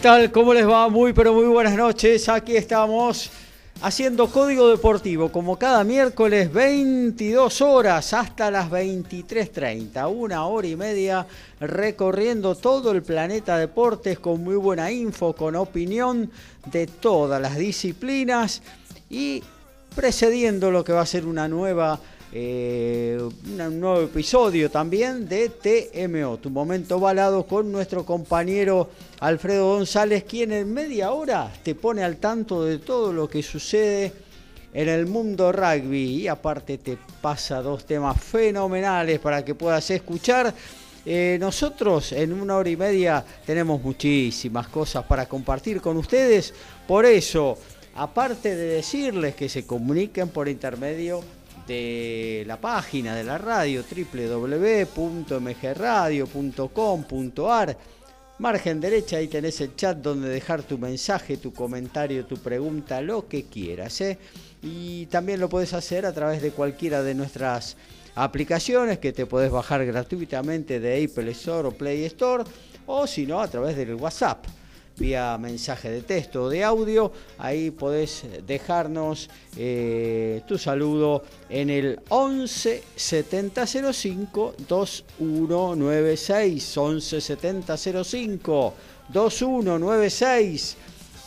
Tal? ¿Cómo les va? Muy pero muy buenas noches. Aquí estamos haciendo Código Deportivo como cada miércoles 22 horas hasta las 23.30. Una hora y media recorriendo todo el planeta deportes con muy buena info, con opinión de todas las disciplinas y precediendo lo que va a ser una nueva eh, un nuevo episodio también de TMO, tu momento balado con nuestro compañero Alfredo González, quien en media hora te pone al tanto de todo lo que sucede en el mundo rugby y aparte te pasa dos temas fenomenales para que puedas escuchar. Eh, nosotros en una hora y media tenemos muchísimas cosas para compartir con ustedes, por eso, aparte de decirles que se comuniquen por intermedio de la página de la radio www.mgradio.com.ar. Margen derecha, ahí tenés el chat donde dejar tu mensaje, tu comentario, tu pregunta, lo que quieras. ¿eh? Y también lo puedes hacer a través de cualquiera de nuestras aplicaciones que te podés bajar gratuitamente de Apple Store o Play Store, o si no, a través del WhatsApp vía mensaje de texto o de audio. Ahí podés dejarnos eh, tu saludo en el 11 7005 2196. 11 7005 2196.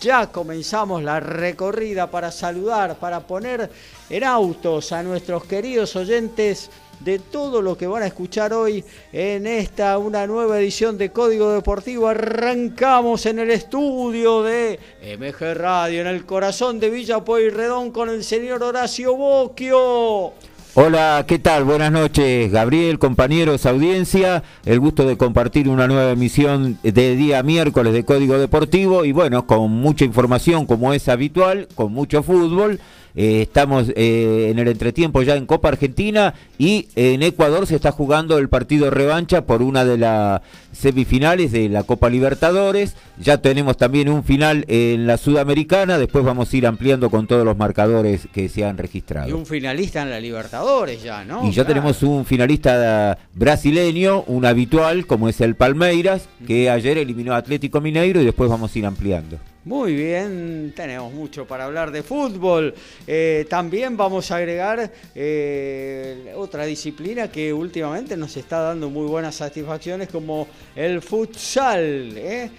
Ya comenzamos la recorrida para saludar, para poner en autos a nuestros queridos oyentes de todo lo que van a escuchar hoy en esta, una nueva edición de Código Deportivo. Arrancamos en el estudio de MG Radio, en el corazón de Villa Pueyrredón con el señor Horacio Boquio. Hola, ¿qué tal? Buenas noches, Gabriel, compañeros, audiencia. El gusto de compartir una nueva emisión de día miércoles de Código Deportivo y bueno, con mucha información como es habitual, con mucho fútbol. Eh, estamos eh, en el entretiempo ya en Copa Argentina y en Ecuador se está jugando el partido revancha por una de las semifinales de la Copa Libertadores. Ya tenemos también un final en la Sudamericana. Después vamos a ir ampliando con todos los marcadores que se han registrado. Y un finalista en la Libertadores ya, ¿no? Y ya tenemos un finalista brasileño, un habitual, como es el Palmeiras, que ayer eliminó a Atlético Mineiro y después vamos a ir ampliando. Muy bien, tenemos mucho para hablar de fútbol. Eh, también vamos a agregar eh, otra disciplina que últimamente nos está dando muy buenas satisfacciones como el futsal. ¿eh?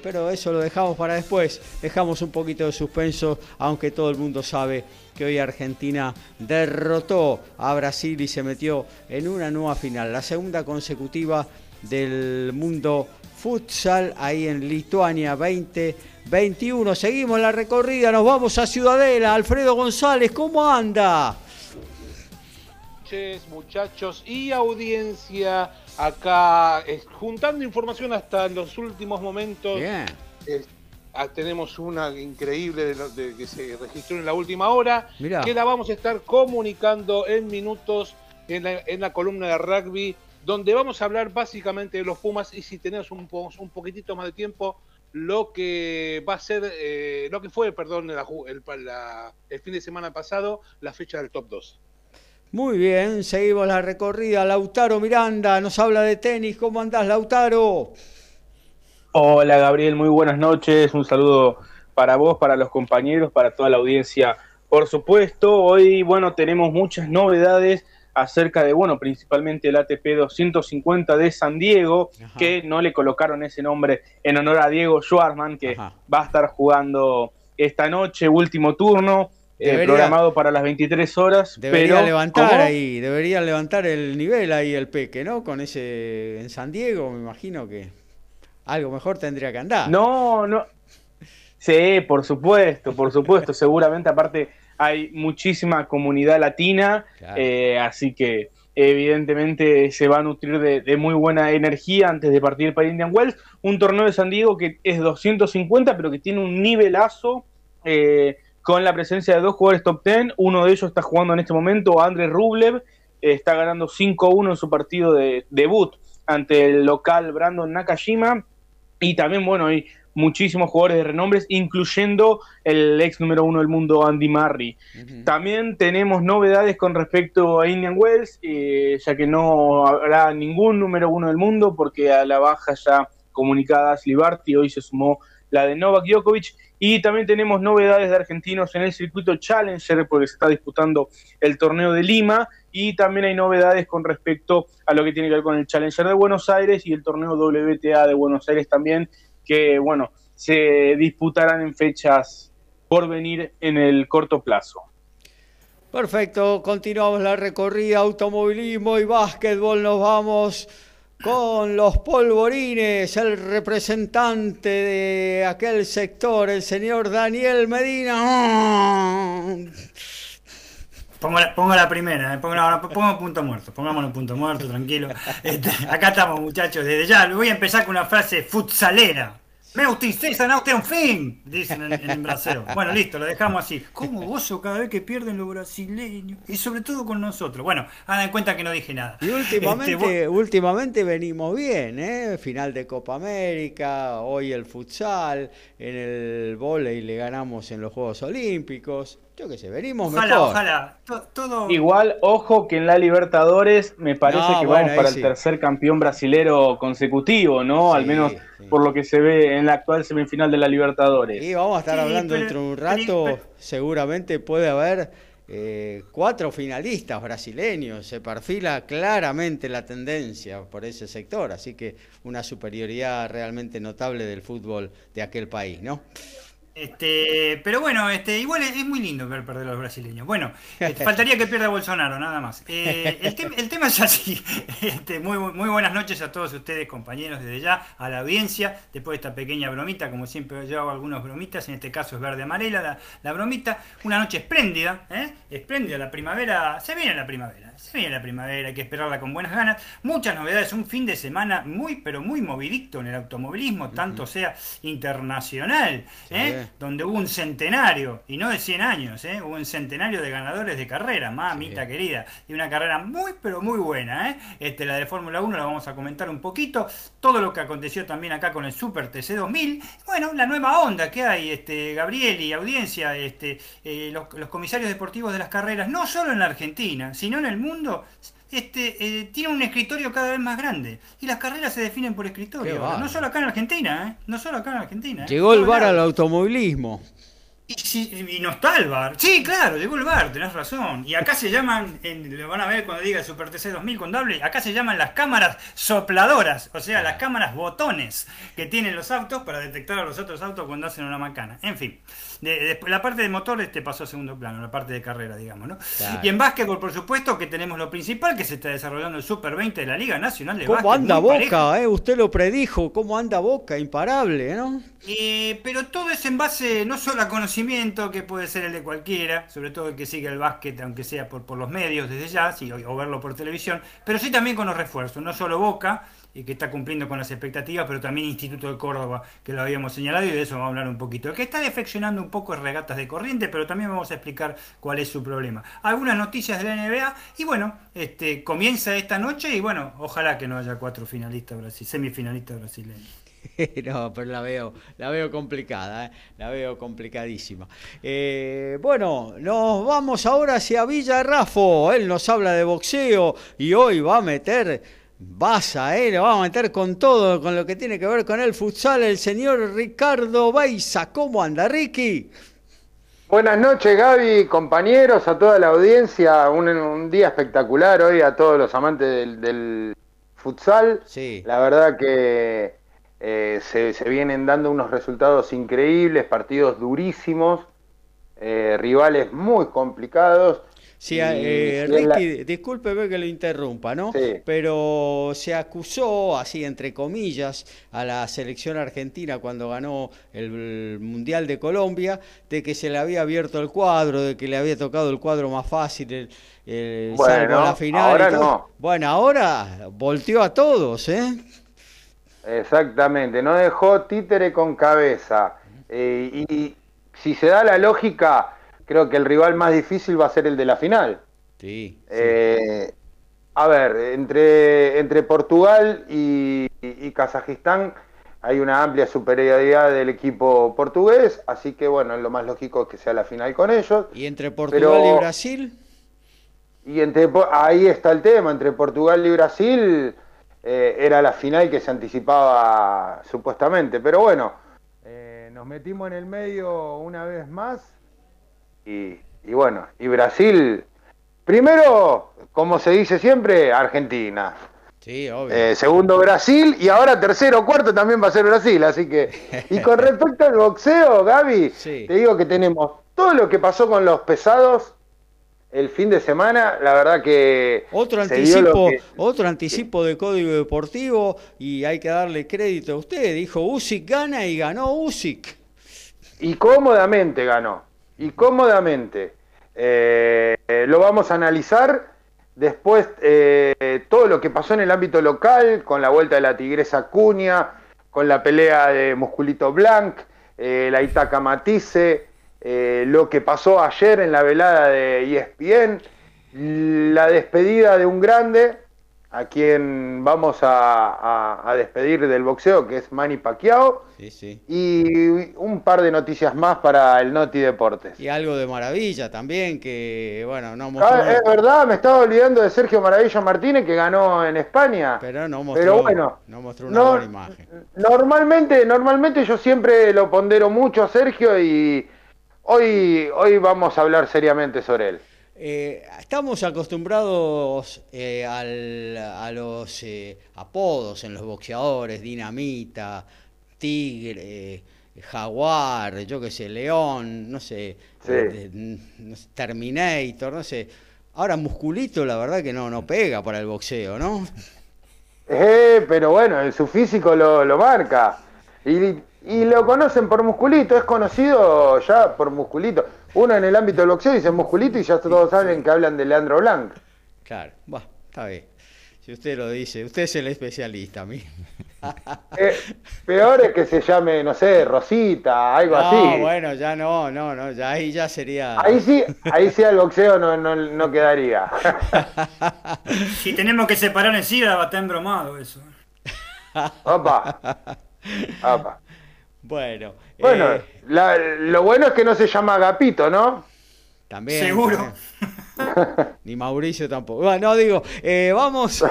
pero eso lo dejamos para después. Dejamos un poquito de suspenso, aunque todo el mundo sabe que hoy Argentina derrotó a Brasil y se metió en una nueva final, la segunda consecutiva del mundo futsal ahí en Lituania 2021. Seguimos la recorrida, nos vamos a Ciudadela. Alfredo González, ¿cómo anda? Muchachos y audiencia, acá juntando información hasta los últimos momentos. Bien. Ah, tenemos una increíble de, que se registró en la última hora, que la vamos a estar comunicando en minutos en la, en la columna de rugby donde vamos a hablar básicamente de los Pumas y si tenemos un, un poquitito más de tiempo, lo que va a ser, eh, lo que fue, perdón, el, el, fin de semana pasado, la fecha del top 2. Muy bien, seguimos la recorrida. Lautaro Miranda nos habla de tenis. ¿Cómo andás, Lautaro? Hola, Gabriel, muy buenas noches. Un saludo para vos, para los compañeros, para toda la audiencia. Por supuesto, hoy, bueno, tenemos muchas novedades acerca de, bueno, principalmente el ATP 250 de San Diego, que no le colocaron ese nombre en honor a Diego Schwartzman, que va a estar jugando esta noche, último turno. eh, programado para las 23 horas. Debería levantar ahí, debería levantar el nivel ahí el Peque, ¿no? Con ese en San Diego, me imagino que algo mejor tendría que andar. No, no. Sí, por supuesto, por supuesto. Seguramente, aparte, hay muchísima comunidad latina, eh, así que evidentemente se va a nutrir de, muy buena energía antes de partir para Indian Wells. Un torneo de San Diego que es 250, pero que tiene un nivelazo eh, con la presencia de dos jugadores top 10. Uno de ellos está jugando en este momento, Andrés Rublev, eh, está ganando 5-1 en su partido de debut ante el local Brandon Nakashima. Y también, bueno, hay muchísimos jugadores de renombres, incluyendo el ex número uno del mundo, Andy Murray. También tenemos novedades con respecto a Indian Wells, eh, ya que no habrá ningún número uno del mundo, porque a la baja ya comunicada Slibarty, hoy se sumó la de Novak Djokovic. Y también tenemos novedades de argentinos en el circuito Challenger, porque se está disputando el torneo de Lima. Y también hay novedades con respecto a lo que tiene que ver con el Challenger de Buenos Aires y el torneo WTA de Buenos Aires también, que, bueno, se disputarán en fechas por venir en el corto plazo. Perfecto, continuamos la recorrida, automovilismo y básquetbol, nos vamos con los polvorines, el representante de aquel sector, el señor Daniel Medina. Pongo la, primera, eh, pongo, punto muerto, pongámonos punto muerto, tranquilo. Este, acá estamos muchachos, desde ya, voy a empezar con una frase futsalera. Me ustedes no usted un fin, dicen en, el brasero. Bueno, listo, lo dejamos así. ¿Cómo gozo cada vez que pierden los brasileños? Y sobre todo con nosotros. Bueno, hagan cuenta que no dije nada. Y últimamente, este, últimamente venimos bien, ¿eh? Final de Copa América, hoy el futsal, en el volei le ganamos en los Juegos Olímpicos. Yo qué sé, venimos ojalá, mejor. Ojalá, todo... Igual, ojo que en la Libertadores me parece que vamos para el tercer campeón brasilero consecutivo, ¿no? Al menos por lo que se ve en la actual semifinal de la Libertadores. Y vamos a estar hablando dentro de un rato, seguramente puede haber eh, cuatro finalistas brasileños, se perfila claramente la tendencia por ese sector, así que una superioridad realmente notable del fútbol de aquel país, ¿no? Este, pero bueno, este, igual es, muy lindo ver perder a los brasileños. Bueno, este, faltaría que pierda Bolsonaro, nada más. Eh, el, tema es así. Este, muy, muy buenas noches a todos ustedes, compañeros, desde ya, a la audiencia. Después de esta pequeña bromita, como siempre yo hago algunas bromitas, en este caso es verde amarela la, bromita. Una noche espléndida, ¿eh? espléndida. La primavera, se viene la primavera, se viene la primavera, hay que esperarla con buenas ganas. Muchas novedades, un fin de semana muy, pero muy movidito en el automovilismo, tanto sea internacional. ¿eh? Donde hubo un centenario, y no de 100 años, ¿eh? hubo un centenario de ganadores de carrera, mamita querida, y una carrera muy, pero muy buena. ¿eh? Este, la de Fórmula 1 la vamos a comentar un poquito, todo lo que aconteció también acá con el Super TC 2000, bueno, la nueva onda que hay, este, Gabriel y audiencia, este, eh, los, comisarios deportivos de las carreras, no solo en la Argentina, sino en el mundo, este, eh, tiene un escritorio cada vez más grande. Y las carreras se definen por escritorio. No solo acá en Argentina, ¿eh? No solo acá en Argentina. ¿eh? Llegó el bar al automovilismo. Y, no está el bar. Sí, claro, llegó el bar, tenés razón. Y acá se llaman, lo van a ver cuando diga Super TC 2000 con doble, acá se llaman las cámaras sopladoras, o sea, las cámaras botones que tienen los autos para detectar a los otros autos cuando hacen una macana. En fin, la parte de motor este pasó a segundo plano, la parte de carrera, digamos, ¿no? Y en básquetbol, por supuesto, que tenemos lo principal, que se está desarrollando el Super 20 de la Liga Nacional de ¿Cómo anda Boca? Eh? Usted lo predijo, ¿cómo anda Boca? Imparable, ¿no? Eh, pero todo es en base no solo a conocimiento, que puede ser el de cualquiera, sobre todo el que sigue el básquet, aunque sea por, por los medios desde ya, o, verlo por televisión, pero sí también con los refuerzos, no solo Boca, y que está cumpliendo con las expectativas, pero también Instituto de Córdoba, que lo habíamos señalado, y de eso vamos a hablar un poquito. Que está defeccionando un poco regatas de corriente, pero también vamos a explicar cuál es su problema. Algunas noticias de la NBA, y bueno, este, comienza esta noche, y bueno, ojalá que no haya cuatro finalistas semifinalistas brasileños. no, pero la veo, la veo complicada, ¿eh? la veo complicadísima. Eh, bueno, nos vamos ahora hacia Villa Rafo. Él nos habla de boxeo y hoy va a meter, Basa, ¿eh? le va a meter con todo, con lo que tiene que ver con el futsal, el señor Ricardo Baiza. ¿Cómo anda, Ricky? Buenas noches, Gaby, compañeros, a toda la audiencia. Un, día espectacular hoy a todos los amantes del, del futsal. Sí. La verdad que eh, se, vienen dando unos resultados increíbles, partidos durísimos. rivales muy complicados Sí, eh, Ricky, discúlpeme que lo interrumpa, ¿no? Pero se acusó, así entre comillas, a la selección argentina cuando ganó el Mundial de Colombia, de que se le había abierto el cuadro, de que le había tocado el cuadro más fácil, el, bueno, la final. Ahora no. Bueno, ahora volteó a todos, ¿eh? Exactamente, no dejó títere con cabeza. Eh, y si se da la lógica creo que el rival más difícil va a ser el de la final. Sí. Eh, a ver, entre, entre Portugal y, Kazajistán hay una amplia superioridad del equipo portugués, así que bueno, lo más lógico es que sea la final con ellos. ¿Y entre Portugal y Brasil? Y entre, ahí está el tema, entre Portugal y Brasil eh, era la final que se anticipaba supuestamente, pero bueno, eh, nos metimos en el medio una vez más y, bueno, y Brasil, primero, como se dice siempre, Argentina. Sí, obvio. Eh, segundo Brasil y ahora tercero cuarto también va a ser Brasil, así que... Y con respecto al boxeo, Gaby, te digo que tenemos todo lo que pasó con los pesados el fin de semana, la verdad que... Otro anticipo, otro anticipo de código deportivo y hay que darle crédito a usted, dijo Usyk gana y ganó Usyk. Y cómodamente ganó y cómodamente. Eh, lo vamos a analizar. Después, eh, todo lo que pasó en el ámbito local, con la vuelta de la Tigresa Cuña, con la pelea de Musculito Blanc, eh, la Itaca Matisse, lo que pasó ayer en la velada de ESPN, la despedida de un grande, a quien vamos a, despedir del boxeo, que es Manny Pacquiao. Y un par de noticias más para el Noti Deportes. Y algo de maravilla también, que bueno, no mostró... Ah, es verdad, me estaba olvidando de Sergio Maravilla Martínez, que ganó en España. Pero no mostró, bueno, no mostró una buena imagen. Normalmente, normalmente yo siempre lo pondero mucho a Sergio y hoy, hoy vamos a hablar seriamente sobre él. Eh, estamos acostumbrados eh, a los eh, apodos en los boxeadores, dinamita, tigre, jaguar, yo qué sé, león, no sé, Terminator, no sé. Ahora musculito, la verdad que no, no pega para el boxeo, ¿no? pero bueno, su físico lo, lo marca. Y y lo conocen por musculito, es conocido ya por musculito. Uno en el ámbito del boxeo dice musculito y ya todos saben que hablan de Leandro Blanc. Claro, va, está bien. Si usted lo dice, usted es el especialista, a mí. Eh, peor es que se llame, no sé, Rosita, algo así. No, bueno, ya no, no, no, ya ahí ya sería. Ahí sí, ahí sí el boxeo no, no, no quedaría. si tenemos que separar en sí, va a estar embromado eso. Opa. Opa. Bueno. Bueno, eh, lo bueno es que no se llama Agapito, ¿no? También. Seguro. Ni Mauricio tampoco. Bueno, no digo, eh, vamos.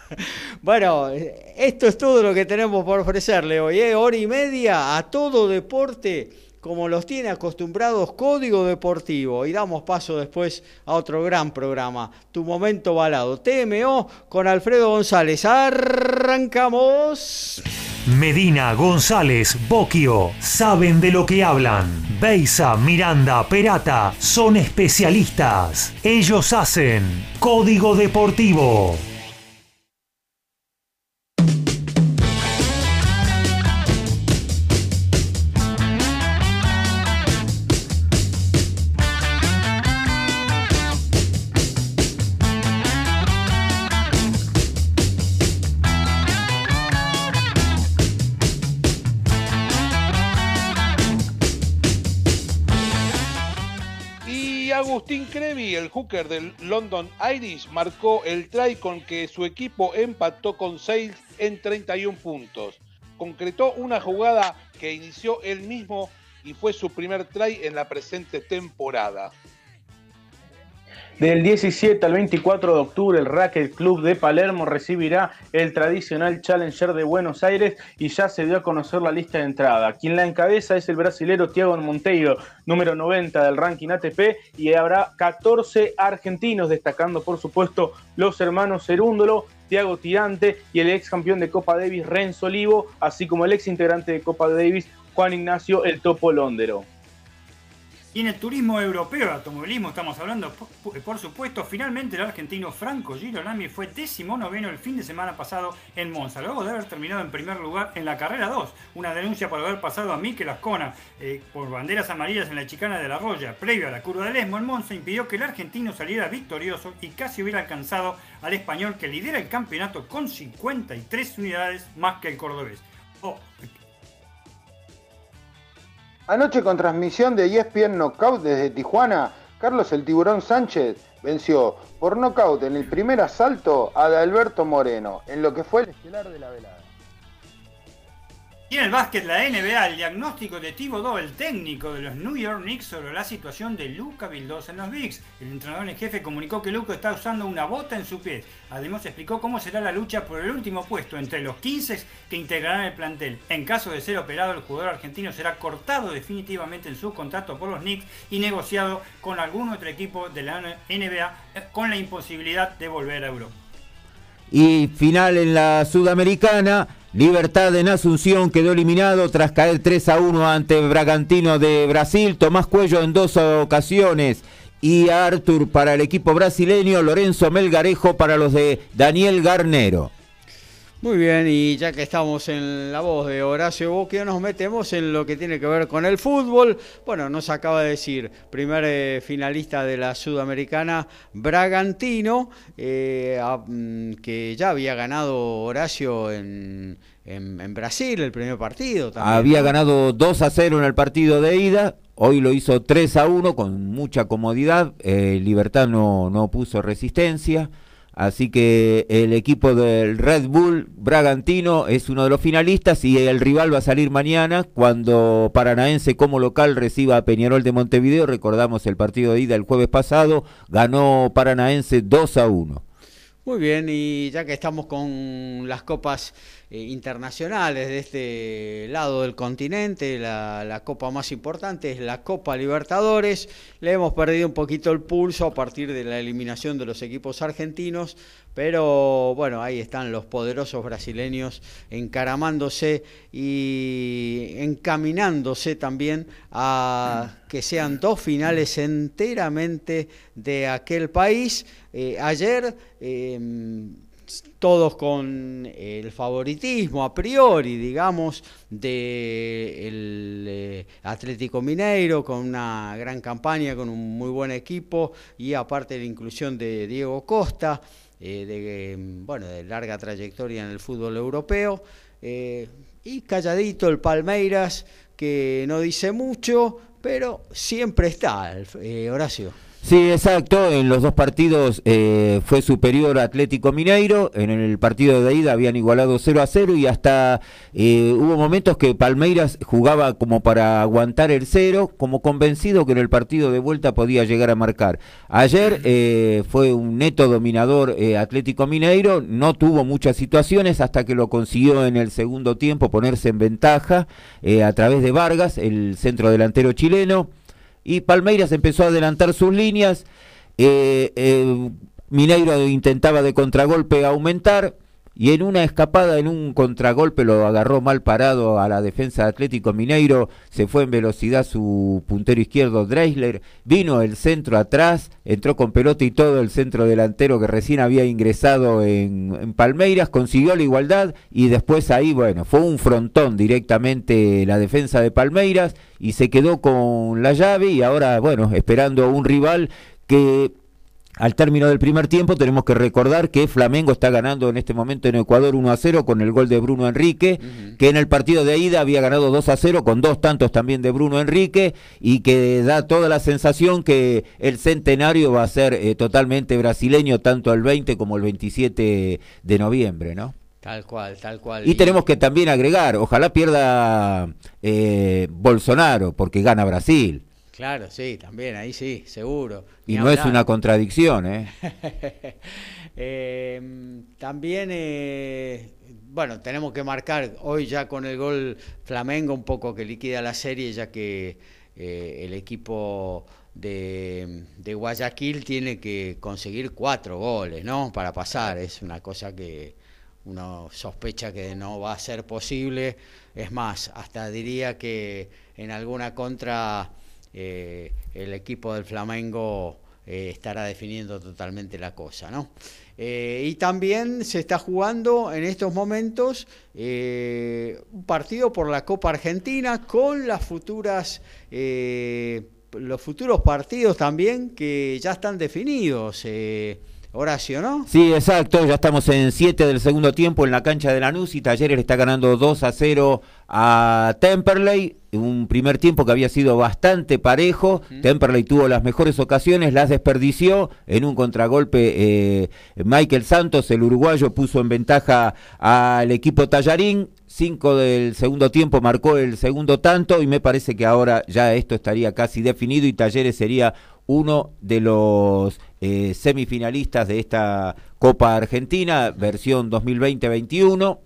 bueno, esto es todo lo que tenemos por ofrecerle hoy. ¿eh? Hora y media a todo deporte como los tiene acostumbrados Código Deportivo. Y damos paso después a otro gran programa, Tu Momento Balado. TMO con Alfredo González. Arrancamos. Medina, González, Boquio, saben de lo que hablan. Beisa, Miranda, Perata, son especialistas. Ellos hacen Código Deportivo. Agustín Crevi, el hooker del London Irish, marcó el try con que su equipo empató con Sales en 31 puntos. Concretó una jugada que inició él mismo y fue su primer try en la presente temporada. Del 17 al 24 de octubre, el Racket Club de Palermo recibirá el tradicional Challenger de Buenos Aires y ya se dio a conocer la lista de entrada. Quien la encabeza es el brasilero Thiago Monteiro, número 90 del ranking ATP, y habrá 14 argentinos, destacando por supuesto los hermanos Cerúndolo, Thiago Tirante y el ex campeón de Copa Davis Renzo Olivo, así como el ex integrante de Copa Davis Juan Ignacio El Topo Londero. Y en el turismo europeo, automovilismo, estamos hablando, por, supuesto, finalmente el argentino Franco Girolami fue décimo noveno el fin de semana pasado en Monza, luego de haber terminado en primer lugar en la carrera 2. Una denuncia por haber pasado a Mikel Ascona eh, por banderas amarillas en la chicana de la Roya, previo a la curva del Esmo en Monza, impidió que el argentino saliera victorioso y casi hubiera alcanzado al español que lidera el campeonato con 53 unidades más que el cordobés. Oh, Anoche con transmisión de ESPN Knockout desde Tijuana, Carlos el Tiburón Sánchez venció por knockout en el primer asalto a Alberto Moreno, en lo que fue el estelar de la velada. Y en el básquet, la NBA, el diagnóstico de Thibodeau, el técnico de los New York Knicks, sobre la situación de Luca Vildosa en los Knicks. El entrenador en jefe comunicó que Luca está usando una bota en su pie. Además, explicó cómo será la lucha por el último puesto entre los 15 que integrarán el plantel. En caso de ser operado, el jugador argentino será cortado definitivamente en su contrato por los Knicks y negociado con algún otro equipo de la NBA eh, con la imposibilidad de volver a Europa. Y final en la Sudamericana. Libertad en Asunción quedó eliminado tras caer 3 a 1 ante Bragantino de Brasil. Tomás Cuello en dos ocasiones. Y Artur para el equipo brasileño. Lorenzo Melgarejo para los de Daniel Garnero. Muy bien, y ya que estamos en la voz de Horacio Boquio, nos metemos en lo que tiene que ver con el fútbol. Bueno, nos acaba de decir, primer eh, finalista de la Sudamericana, Bragantino, eh, mm, que ya había ganado Horacio en, Brasil el primer partido. había ganado 2 a 0 en el partido de ida, Hoy lo hizo 3 a 1 con mucha comodidad. Eh, Libertad no, no puso resistencia. Así que el equipo del Red Bull Bragantino es uno de los finalistas y el rival va a salir mañana cuando Paranaense como local reciba a Peñarol de Montevideo. Recordamos el partido de ida el jueves pasado, ganó Paranaense 2 a 1. Muy bien, y ya que estamos con las copas eh, internacionales de este lado del continente, la, copa más importante es la Copa Libertadores, le hemos perdido un poquito el pulso a partir de la eliminación de los equipos argentinos, pero bueno, ahí están los poderosos brasileños encaramándose y encaminándose también a que sean dos finales enteramente de aquel país. Eh, ayer em, todos con el favoritismo a priori, digamos, del de eh, Atlético Mineiro, con una gran campaña, con un muy buen equipo y aparte la inclusión de Diego Costa, eh, de, bueno, de larga trayectoria en el fútbol europeo, eh, y calladito el Palmeiras, que no dice mucho, pero siempre está, Horacio. Sí, exacto. En los dos partidos eh, fue superior Atlético Mineiro. En el partido de ida habían igualado 0 a 0 y hasta eh, hubo momentos que Palmeiras jugaba como para aguantar el cero, como convencido que en el partido de vuelta podía llegar a marcar. Ayer eh, fue un neto dominador Atlético Mineiro. No tuvo muchas situaciones hasta que lo consiguió en el segundo tiempo ponerse en ventaja a través de Vargas, el centro delantero chileno y Palmeiras empezó a adelantar sus líneas. Eh, eh, Mineiro intentaba de contragolpe aumentar y en una escapada, en un contragolpe, lo agarró mal parado a la defensa de Atlético Mineiro, se fue en velocidad su puntero izquierdo Dreisler, vino el centro atrás, entró con pelota y todo el centro delantero que recién había ingresado en, Palmeiras, consiguió la igualdad y después ahí, bueno, fue un frontón directamente la defensa de Palmeiras y se quedó con la llave y ahora, bueno, esperando un rival que al término del primer tiempo tenemos que recordar que Flamengo está ganando en este momento en Ecuador 1 a 0 con el gol de Bruno Enrique, que en el partido de ida había ganado 2 a 0 con dos tantos también de Bruno Enrique y que da toda la sensación que el centenario va a ser eh, totalmente brasileño tanto el 20 como el 27 de noviembre, ¿no? Tal cual, tal cual. Y, tenemos que también agregar, ojalá pierda eh, Bolsonaro porque gana Brasil. Claro, sí, también, ahí sí, seguro. Y no es una contradicción, ¿eh? Em, también, eh, bueno, tenemos que marcar hoy ya con el gol Flamengo un poco que liquida la serie, ya que eh, el equipo de, de, Guayaquil tiene que conseguir cuatro goles, ¿no? Para pasar, es una cosa que uno sospecha que no va a ser posible. Es más, hasta diría que en alguna contra el equipo del Flamengo estará definiendo totalmente la cosa, ¿no? y también se está jugando en estos momentos un partido por la Copa Argentina con las futuras los futuros partidos también que ya están definidos. Eh, Horacio, ¿no? Sí, exacto, ya estamos en 7 del segundo tiempo en la cancha de Lanús y Talleres está ganando 2 a 0 a Temperley, un primer tiempo que había sido bastante parejo, Temperley tuvo las mejores ocasiones, las desperdició, en un contragolpe eh, Michael Santos, el uruguayo, puso en ventaja al equipo Tallarín, 5 del segundo tiempo marcó el segundo tanto y me parece que ahora ya esto estaría casi definido y Talleres sería uno de los eh, semifinalistas de esta Copa Argentina, versión 2020-21.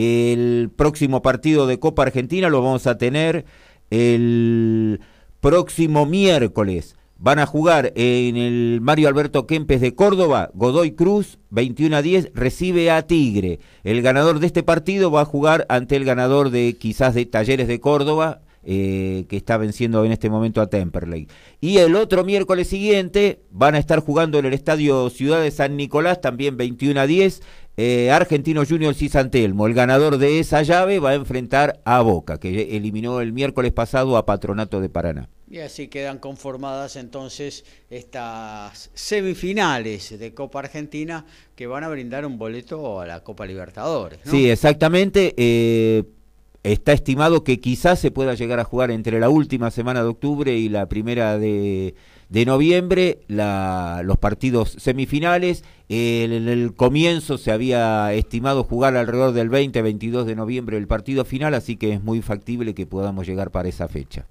El próximo partido de Copa Argentina lo vamos a tener el próximo miércoles. Van a jugar en el Mario Alberto Kempes de Córdoba, Godoy Cruz, 21 a 10, recibe a Tigre. El ganador de este partido va a jugar ante el ganador de quizás de Talleres de Córdoba, eh, que está venciendo en este momento a Temperley. Y el otro miércoles siguiente van a estar jugando en el Estadio Ciudad de San Nicolás, también 21 a 10, eh, Argentino Juniors y Santelmo. El ganador de esa llave va a enfrentar a Boca, que eliminó el miércoles pasado a Patronato de Paraná. Y así quedan conformadas entonces estas semifinales de Copa Argentina que van a brindar un boleto a la Copa Libertadores. Sí, exactamente. Eh, Está estimado que quizás se pueda llegar a jugar entre la última semana de octubre y la primera de, noviembre los partidos semifinales. En el, comienzo se había estimado jugar alrededor del 20-22 de noviembre el partido final, así que es muy factible que podamos llegar para esa fecha.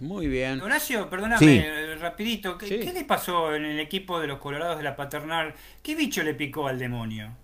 Muy bien. Horacio, perdóname, rapidito, ¿qué le pasó en el equipo de los Colorados de la Paternal? ¿Qué bicho le picó al demonio?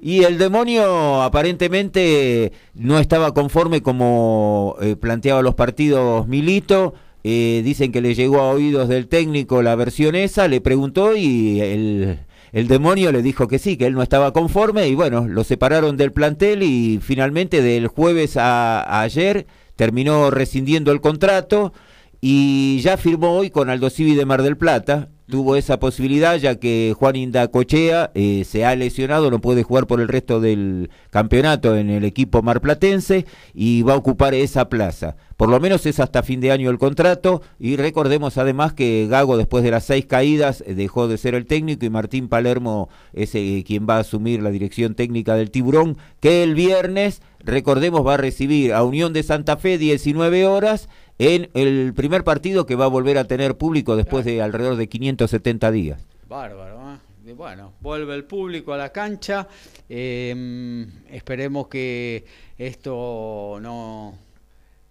Y el demonio aparentemente no estaba conforme como eh, planteaba los partidos Milito. Eh, dicen que le llegó a oídos del técnico la versión esa, le preguntó y el, el demonio le dijo que sí, que él no estaba conforme y bueno, lo separaron del plantel y finalmente del jueves a ayer terminó rescindiendo el contrato y ya firmó hoy con Aldo Civi de Mar del Plata. Tuvo esa posibilidad ya que Juan Indacochea eh, se ha lesionado, no puede jugar por el resto del campeonato en el equipo marplatense y va a ocupar esa plaza. Por lo menos es hasta fin de año el contrato y recordemos además que Gago después de las seis caídas eh, dejó de ser el técnico y Martín Palermo es eh, quien va a asumir la dirección técnica del Tiburón que el viernes, recordemos, va a recibir a Unión de Santa Fe 19 horas en el primer partido que va a volver a tener público después de alrededor de 570 días. Bárbaro, ¿eh? bueno, vuelve el público a la cancha. Em, esperemos que esto no,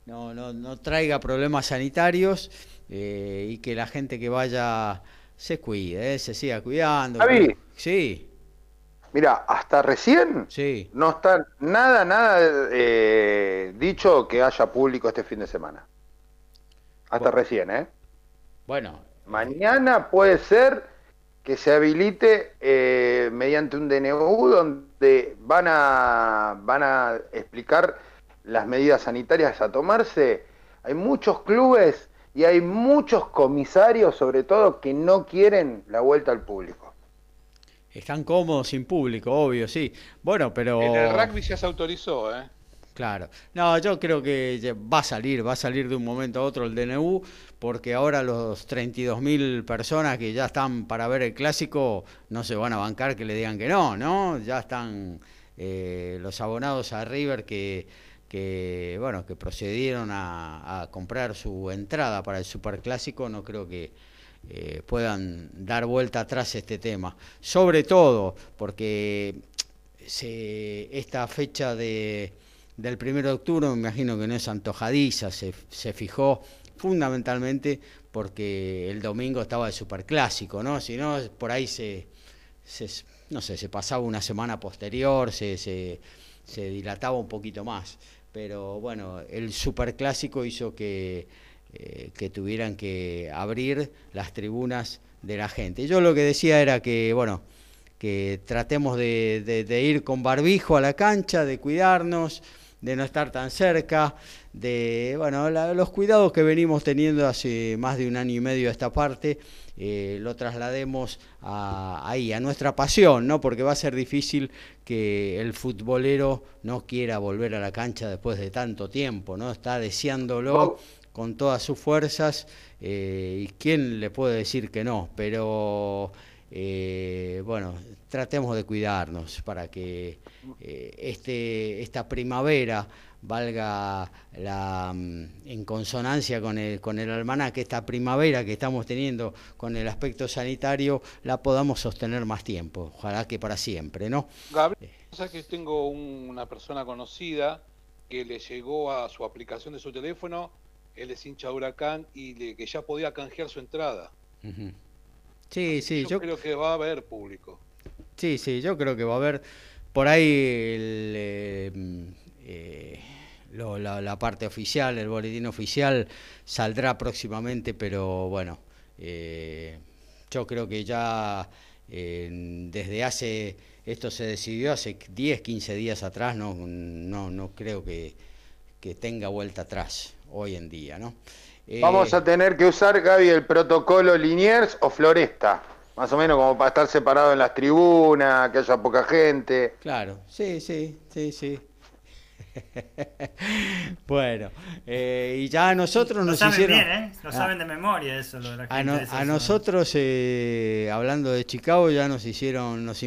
no, no, traiga problemas sanitarios eh, y que la gente que vaya se cuide, eh, se siga cuidando. Javi, sí. Mira, hasta recién sí. no está nada, nada dicho que haya público este fin de semana. Hasta recién, ¿eh? Bueno. Mañana puede ser que se habilite eh, mediante un DNU donde van a, van a explicar las medidas sanitarias a tomarse. Hay muchos clubes y hay muchos comisarios, sobre todo, que no quieren la vuelta al público. Están cómodos sin público, obvio, sí. Bueno, pero... En el rugby ya se autorizó, ¿eh? Claro. No, yo creo que va a salir, va a salir de un momento a otro el DNU, porque ahora los 32.000 personas que ya están para ver el clásico no se van a bancar que le digan que no, ¿no? Ya están eh, los abonados a River que, bueno, que procedieron a, comprar su entrada para el superclásico, no creo que eh, puedan dar vuelta atrás este tema. Sobre todo porque se, esta fecha de del 1 de octubre, me imagino que no es antojadiza, se, se fijó fundamentalmente porque el domingo estaba el superclásico, ¿no? Si no, por ahí se, no sé, se pasaba una semana posterior, se, se, se, dilataba un poquito más. Pero bueno, el superclásico hizo que, eh, tuvieran que abrir las tribunas de la gente. Yo lo que decía era que, bueno, que tratemos de ir con barbijo a la cancha, de cuidarnos, de no estar tan cerca, de bueno, los cuidados que venimos teniendo hace más de un año y medio a esta parte, eh, lo traslademos a, ahí, a nuestra pasión, ¿no? Porque va a ser difícil que el futbolero no quiera volver a la cancha después de tanto tiempo, ¿no? Está deseándolo con todas sus fuerzas eh, y quién le puede decir que no, pero eh, bueno, tratemos de cuidarnos para que este, esta primavera valga la, mm, en consonancia con el, con el almanaque, esta primavera que estamos teniendo con el aspecto sanitario, la podamos sostener más tiempo, ojalá que para siempre, ¿no? Gabriel, que tengo una persona conocida que le llegó a su aplicación de su teléfono, él es hincha huracán y que ya podía canjear su entrada. Sí, sí, yo, creo que va a haber público. Sí, sí, yo creo que va a haber por ahí el, eh, eh, la, parte oficial, el boletín oficial saldrá próximamente, pero bueno, eh, yo creo que ya desde hace, esto se decidió hace 10, 15 días atrás, no, no, no creo que, que tenga vuelta atrás hoy en día, ¿no? Vamos a tener que usar, Gaby, el protocolo Liniers o Floresta, más o menos como para estar separado en las tribunas, que haya poca gente. Claro, sí, sí, sí, sí. bueno, eh, y ya a nosotros lo nos saben hicieron... Bien, ¿eh? Lo ah. saben de memoria eso. Lo de la a, a nosotros, eh, hablando de Chicago, ya nos hicieron, nos,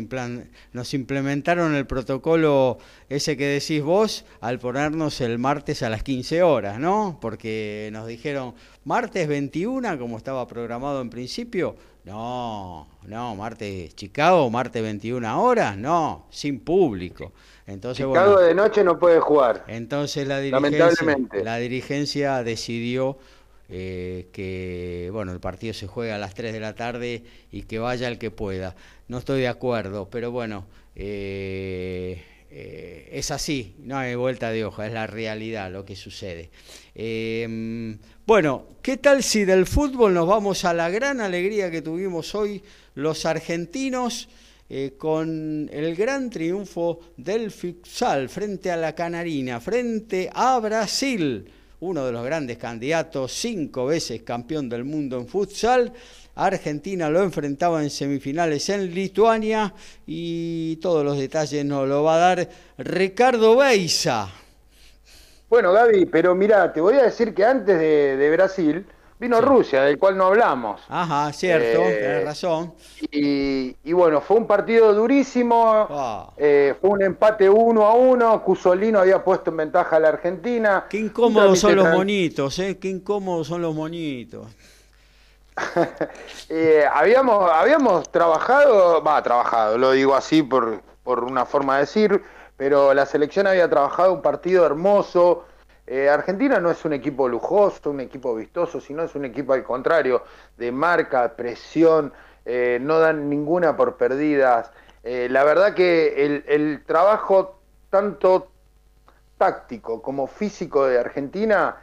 nos implementaron el protocolo ese que decís vos al ponernos el martes a las 15 horas, ¿no? Porque nos dijeron martes 21, como estaba programado en principio. No, no, martes Chicago, martes 21 horas, no, sin público. Entonces, Chicago de noche no puede jugar. Entonces la dirigencia, la dirigencia decidió eh, que bueno el partido se juega a las 3 de la tarde y que vaya el que pueda. No estoy de acuerdo, pero bueno, eh, eh, es así, no hay vuelta de hoja, es la realidad lo que sucede. bueno, ¿qué tal si del fútbol nos vamos a la gran alegría que tuvimos hoy los argentinos? Eh, con el gran triunfo del futsal frente a la Canarina, frente a Brasil, uno de los grandes candidatos, cinco veces campeón del mundo en futsal. Argentina lo enfrentaba en semifinales en Lituania y todos los detalles nos lo va a dar Ricardo Beisa. Bueno, Gaby, pero mira, te voy a decir que antes de Brasil, Vino Rusia, del cual no hablamos. Ajá, cierto, eh, tenés razón. Y, bueno, fue un partido durísimo, ah. eh, fue un empate uno a uno, Cusolino había puesto en ventaja a la Argentina. Qué incómodos son los monitos, ¿eh? Qué incómodos son los monitos. Eh, habíamos, habíamos trabajado, va, trabajado, lo digo así por, por una forma de decir, pero la selección había trabajado un partido hermoso, eh, Argentina no es un equipo lujoso, un equipo vistoso, sino es un equipo al contrario, de marca, presión, eh, no dan ninguna por perdidas. Eh, la verdad que el, trabajo tanto táctico como físico de Argentina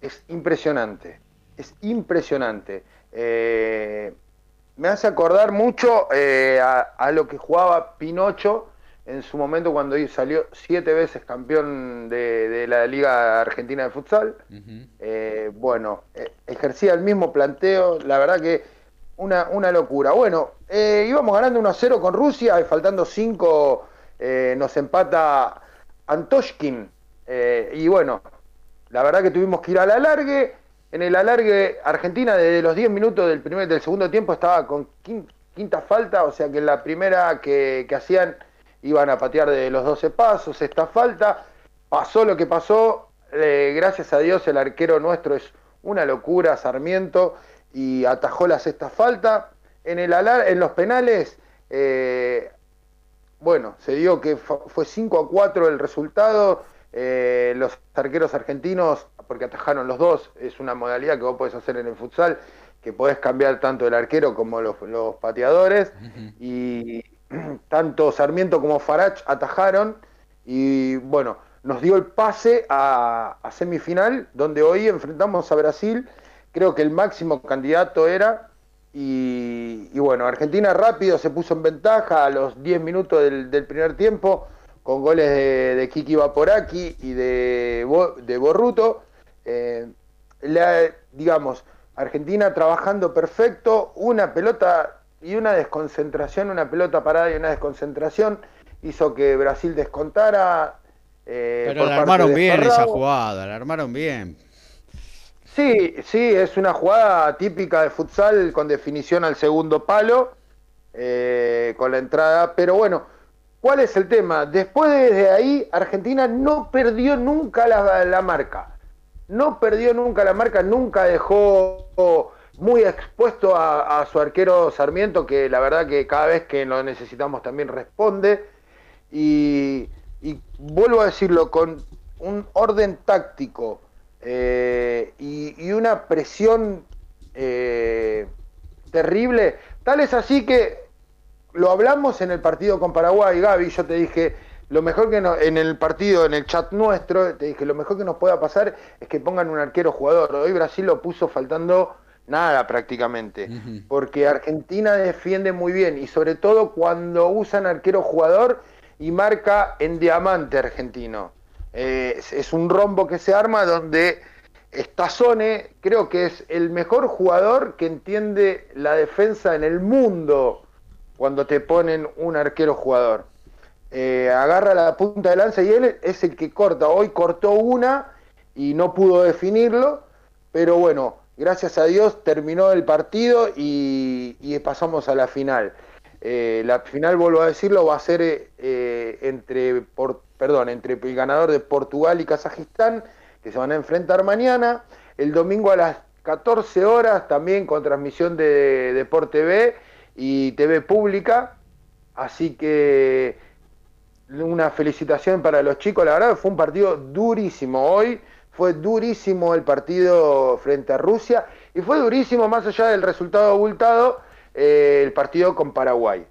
es impresionante, es impresionante. me hace acordar mucho a, lo que jugaba Pinocho en su momento cuando salió siete veces campeón de, la Liga Argentina de Futsal. Eh, bueno, eh, ejercía el mismo planteo, la verdad que una, una locura. Bueno, eh, íbamos ganando 1 a 0 con Rusia, y faltando 5 nos empata Antoshkin. y bueno, la verdad que tuvimos que ir al alargue. En el alargue, Argentina desde los 10 minutos del primer del segundo tiempo estaba con quinta, falta, o sea que la primera que, que hacían iban a patear de los 12 pasos, esta falta, pasó lo que pasó, eh, gracias a Dios el arquero nuestro es una locura, Sarmiento, y atajó la sexta falta. En, el en los penales, eh, bueno, se dio que fue 5 a 4 el resultado, eh, los arqueros argentinos, porque atajaron los dos, es una modalidad que vos podés hacer en el futsal, que podés cambiar tanto el arquero como los, pateadores, y tanto Sarmiento como Farach atajaron y bueno, nos dio el pase a, semifinal, donde hoy enfrentamos a Brasil, creo que el máximo candidato era, y, bueno, Argentina rápido se puso en ventaja a los 10 minutos del, primer tiempo, con goles de, Kiki Vaporaki y de, de Borruto. Eh, digamos, Argentina trabajando perfecto, una pelota y una desconcentración, una pelota parada y una desconcentración hizo que Brasil descontara. Eh, Pero la armaron bien esa jugada, la armaron bien. Sí, sí, es una jugada típica de futsal con definición al segundo palo, eh, con la entrada. Pero bueno, ¿cuál es el tema? Después de ahí, Argentina no perdió nunca la marca no perdió nunca la marca, nunca dejó muy expuesto a, su arquero Sarmiento, que la verdad que cada vez que lo necesitamos también responde. Y, vuelvo a decirlo, con un orden táctico eh, y, una presión eh, terrible, tal es así que lo hablamos en el partido con Paraguay, Gaby, yo te dije, lo mejor que en el partido, en el chat nuestro, te dije, lo mejor que nos pueda pasar es que pongan un arquero jugador. Hoy Brasil lo puso faltando nada prácticamente, porque Argentina defiende muy bien y sobre todo cuando usan arquero jugador y marca en diamante argentino. Eh, es, un rombo que se arma donde Stazone creo que es el mejor jugador que entiende la defensa en el mundo cuando te ponen un arquero jugador. Eh, agarra la punta de lanza y él es el que corta. Hoy cortó una y no pudo definirlo, pero bueno, gracias a Dios terminó el partido y, pasamos a la final. Eh, la final, vuelvo a decirlo, va a ser eh, entre, por, perdón, entre el ganador de Portugal y Kazajistán, que se van a enfrentar mañana. El domingo a las 14 horas, también con transmisión de Deporte TV y TV Pública. Así que una felicitación para los chicos, la verdad fue un partido durísimo hoy, fue durísimo el partido frente a Rusia y fue durísimo más allá del resultado abultado eh, el partido con Paraguay.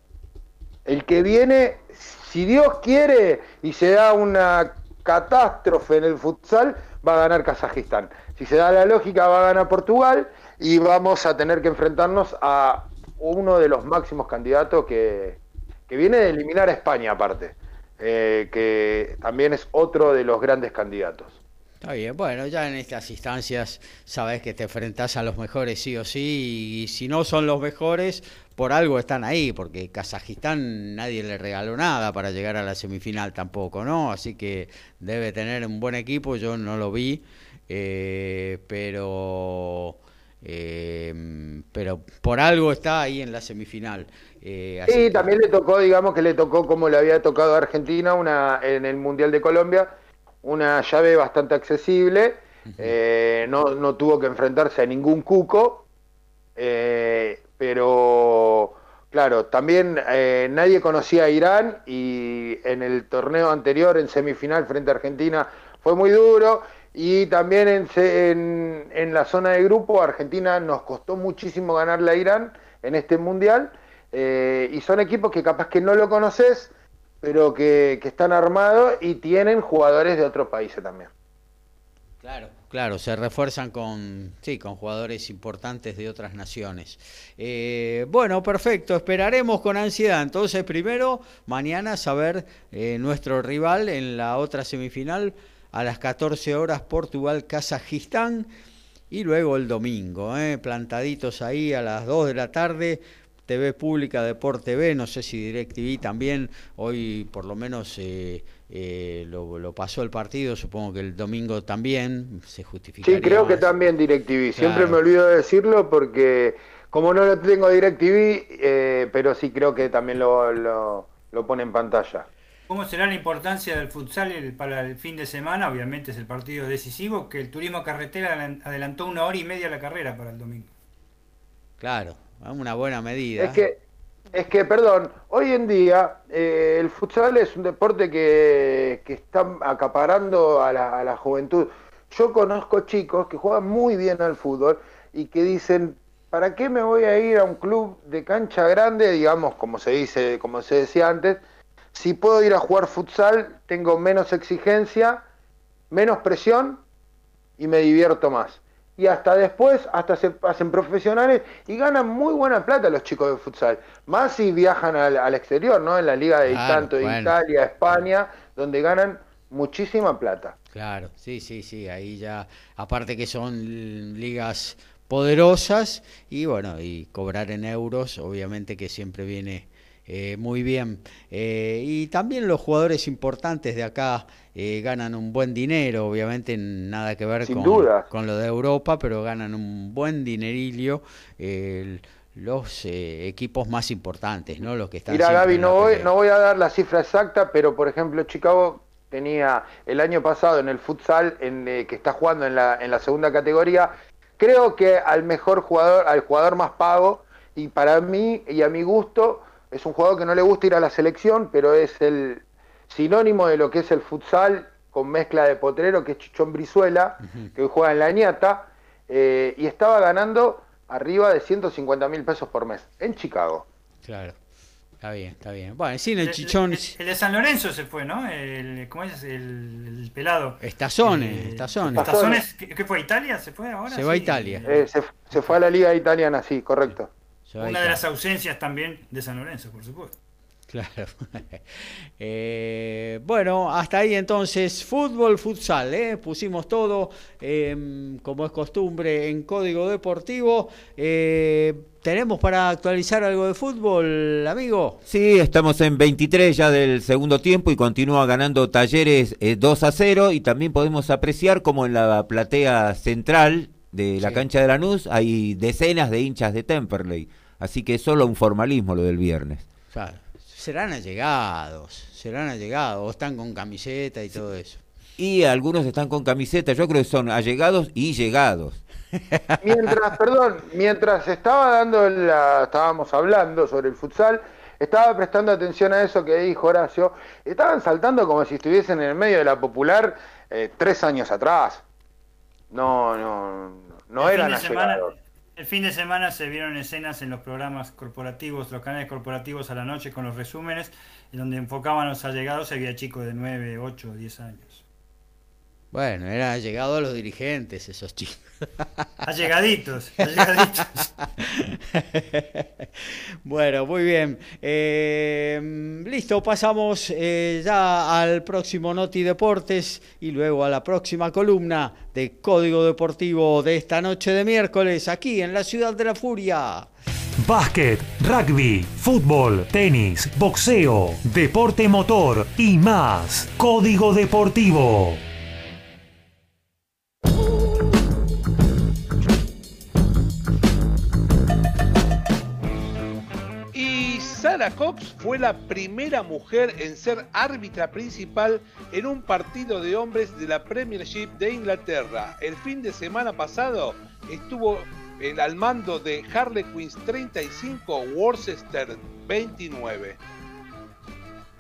El que viene, si Dios quiere y se da una catástrofe en el futsal, va a ganar Kazajistán. Si se da la lógica, va a ganar Portugal y vamos a tener que enfrentarnos a uno de los máximos candidatos que, viene de eliminar a España aparte. Eh, que también es otro de los grandes candidatos. Está bien, bueno, ya en estas instancias sabes que te enfrentas a los mejores sí o sí, y si no son los mejores, por algo están ahí, porque Kazajistán nadie le regaló nada para llegar a la semifinal tampoco, ¿no? Así que debe tener un buen equipo, yo no lo vi, eh, pero, eh, pero por algo está ahí en la semifinal. Eh, sí, también le tocó, digamos que le tocó como le había tocado a Argentina una, en el Mundial de Colombia, una llave bastante accesible, eh, no, no, tuvo que enfrentarse a ningún cuco, eh, pero claro, también nadie conocía a Irán y en el torneo anterior, en semifinal frente a Argentina, fue muy duro. Y también en, en, en la zona de grupo, Argentina nos costó muchísimo ganarle a Irán en este mundial eh, y son equipos que capaz que no lo conoces, pero que, están armados y tienen jugadores de otros países también. Claro, claro, se refuerzan con, sí, con jugadores importantes de otras naciones. Eh, bueno, perfecto, esperaremos con ansiedad. Entonces, primero, mañana saber eh, nuestro rival en la otra semifinal a las 14 horas Portugal-Kazajistán y luego el domingo, plantaditos ahí a las 2 de la tarde TV Pública, Deporte TV, no sé si DirecTV también, hoy por lo menos eh, eh, lo, pasó el partido, supongo que el domingo también se justifica. Sí, creo que también DirecTV, siempre me olvido de decirlo porque como no lo tengo DirecTV, eh, pero sí creo que también lo, lo, pone en pantalla. ¿Cómo será la importancia del futsal para el fin de semana? Obviamente es el partido decisivo, que el turismo carretera adelantó una hora y media la carrera para el domingo. Claro, una buena medida. Es que, es que perdón, hoy en día eh, el futsal es un deporte que, que está acaparando a la, a la juventud. Yo conozco chicos que juegan muy bien al fútbol y que dicen, ¿para qué me voy a ir a un club de cancha grande, digamos, como se dice, como se decía antes, si puedo ir a jugar futsal, tengo menos exigencia, menos presión y me divierto más. Y hasta después, hasta se hacen profesionales y ganan muy buena plata los chicos de futsal. Más si viajan al, exterior, ¿no? En la liga de tanto de Italia, España, donde ganan muchísima plata. Claro, sí, sí, sí, ahí ya, aparte que son ligas poderosas y bueno, y cobrar en euros, obviamente que siempre viene eh, muy bien. Eh, y también los jugadores importantes de acá eh, ganan un buen dinero, obviamente nada que ver con, con, lo de Europa, pero ganan un buen dinerillo los equipos más importantes, ¿no? Los que están. Mira, Gaby, no voy, no voy a dar la cifra exacta, pero por ejemplo, Chicago tenía el año pasado en el futsal, en, que está jugando en la, en la segunda categoría, creo que al mejor jugador, al jugador más pago, y para mí y a mi gusto, es un jugador que no le gusta ir a la selección, pero es el sinónimo de lo que es el futsal con mezcla de potrero, que es Chichón Brizuela, que juega en la ñata, eh, y estaba ganando arriba de 150 mil pesos por mes en Chicago. Claro. Está bien, está bien. Bueno, sí, el, Chichón. El, de San Lorenzo se fue, ¿no? El, ¿Cómo es? El, pelado. Estazones, eh, Estazones. Estazones. ¿Qué, fue? ¿Italia? ¿Se fue ahora? Se va a Italia. Eh, se, se, fue a la Liga Italiana, sí, correcto. Una de las ausencias también de San Lorenzo, por supuesto. Claro. Eh, bueno, hasta ahí entonces, fútbol, futsal, ¿eh? pusimos todo, em, como es costumbre, en código deportivo. Eh, ¿Tenemos para actualizar algo de fútbol, amigo? Sí, estamos en 23 ya del segundo tiempo y continúa ganando Talleres 2 a 0 y también podemos apreciar como en la platea central de la cancha de Lanús hay decenas de hinchas de Temperley Así que es solo un formalismo lo del viernes. Claro. Serán allegados, serán allegados, o están con camiseta y todo eso. Y algunos están con camiseta, yo creo que son allegados y llegados. Mientras, perdón, mientras estaba dando la, estábamos hablando sobre el futsal, estaba prestando atención a eso que dijo Horacio, estaban saltando como si estuviesen en el medio de la popular eh, tres años atrás. No, no, no eran allegados. El fin de semana se vieron escenas en los programas corporativos, los canales corporativos a la noche con los resúmenes, en donde enfocaban a los allegados, había chicos de 9, 8, 10 años. Bueno, era llegado a los dirigentes esos chicos. Allegaditos, allegaditos. bueno, muy bien. Eh, listo, pasamos eh, ya al próximo Noti Deportes y luego a la próxima columna de Código Deportivo de esta noche de miércoles aquí en la Ciudad de la Furia. Básquet, rugby, fútbol, tenis, boxeo, deporte motor y más. Código Deportivo. Sarah Cox fue la primera mujer en ser árbitra principal en un partido de hombres de la Premiership de Inglaterra. El fin de semana pasado estuvo al mando de Harlequins 35, Worcester 29.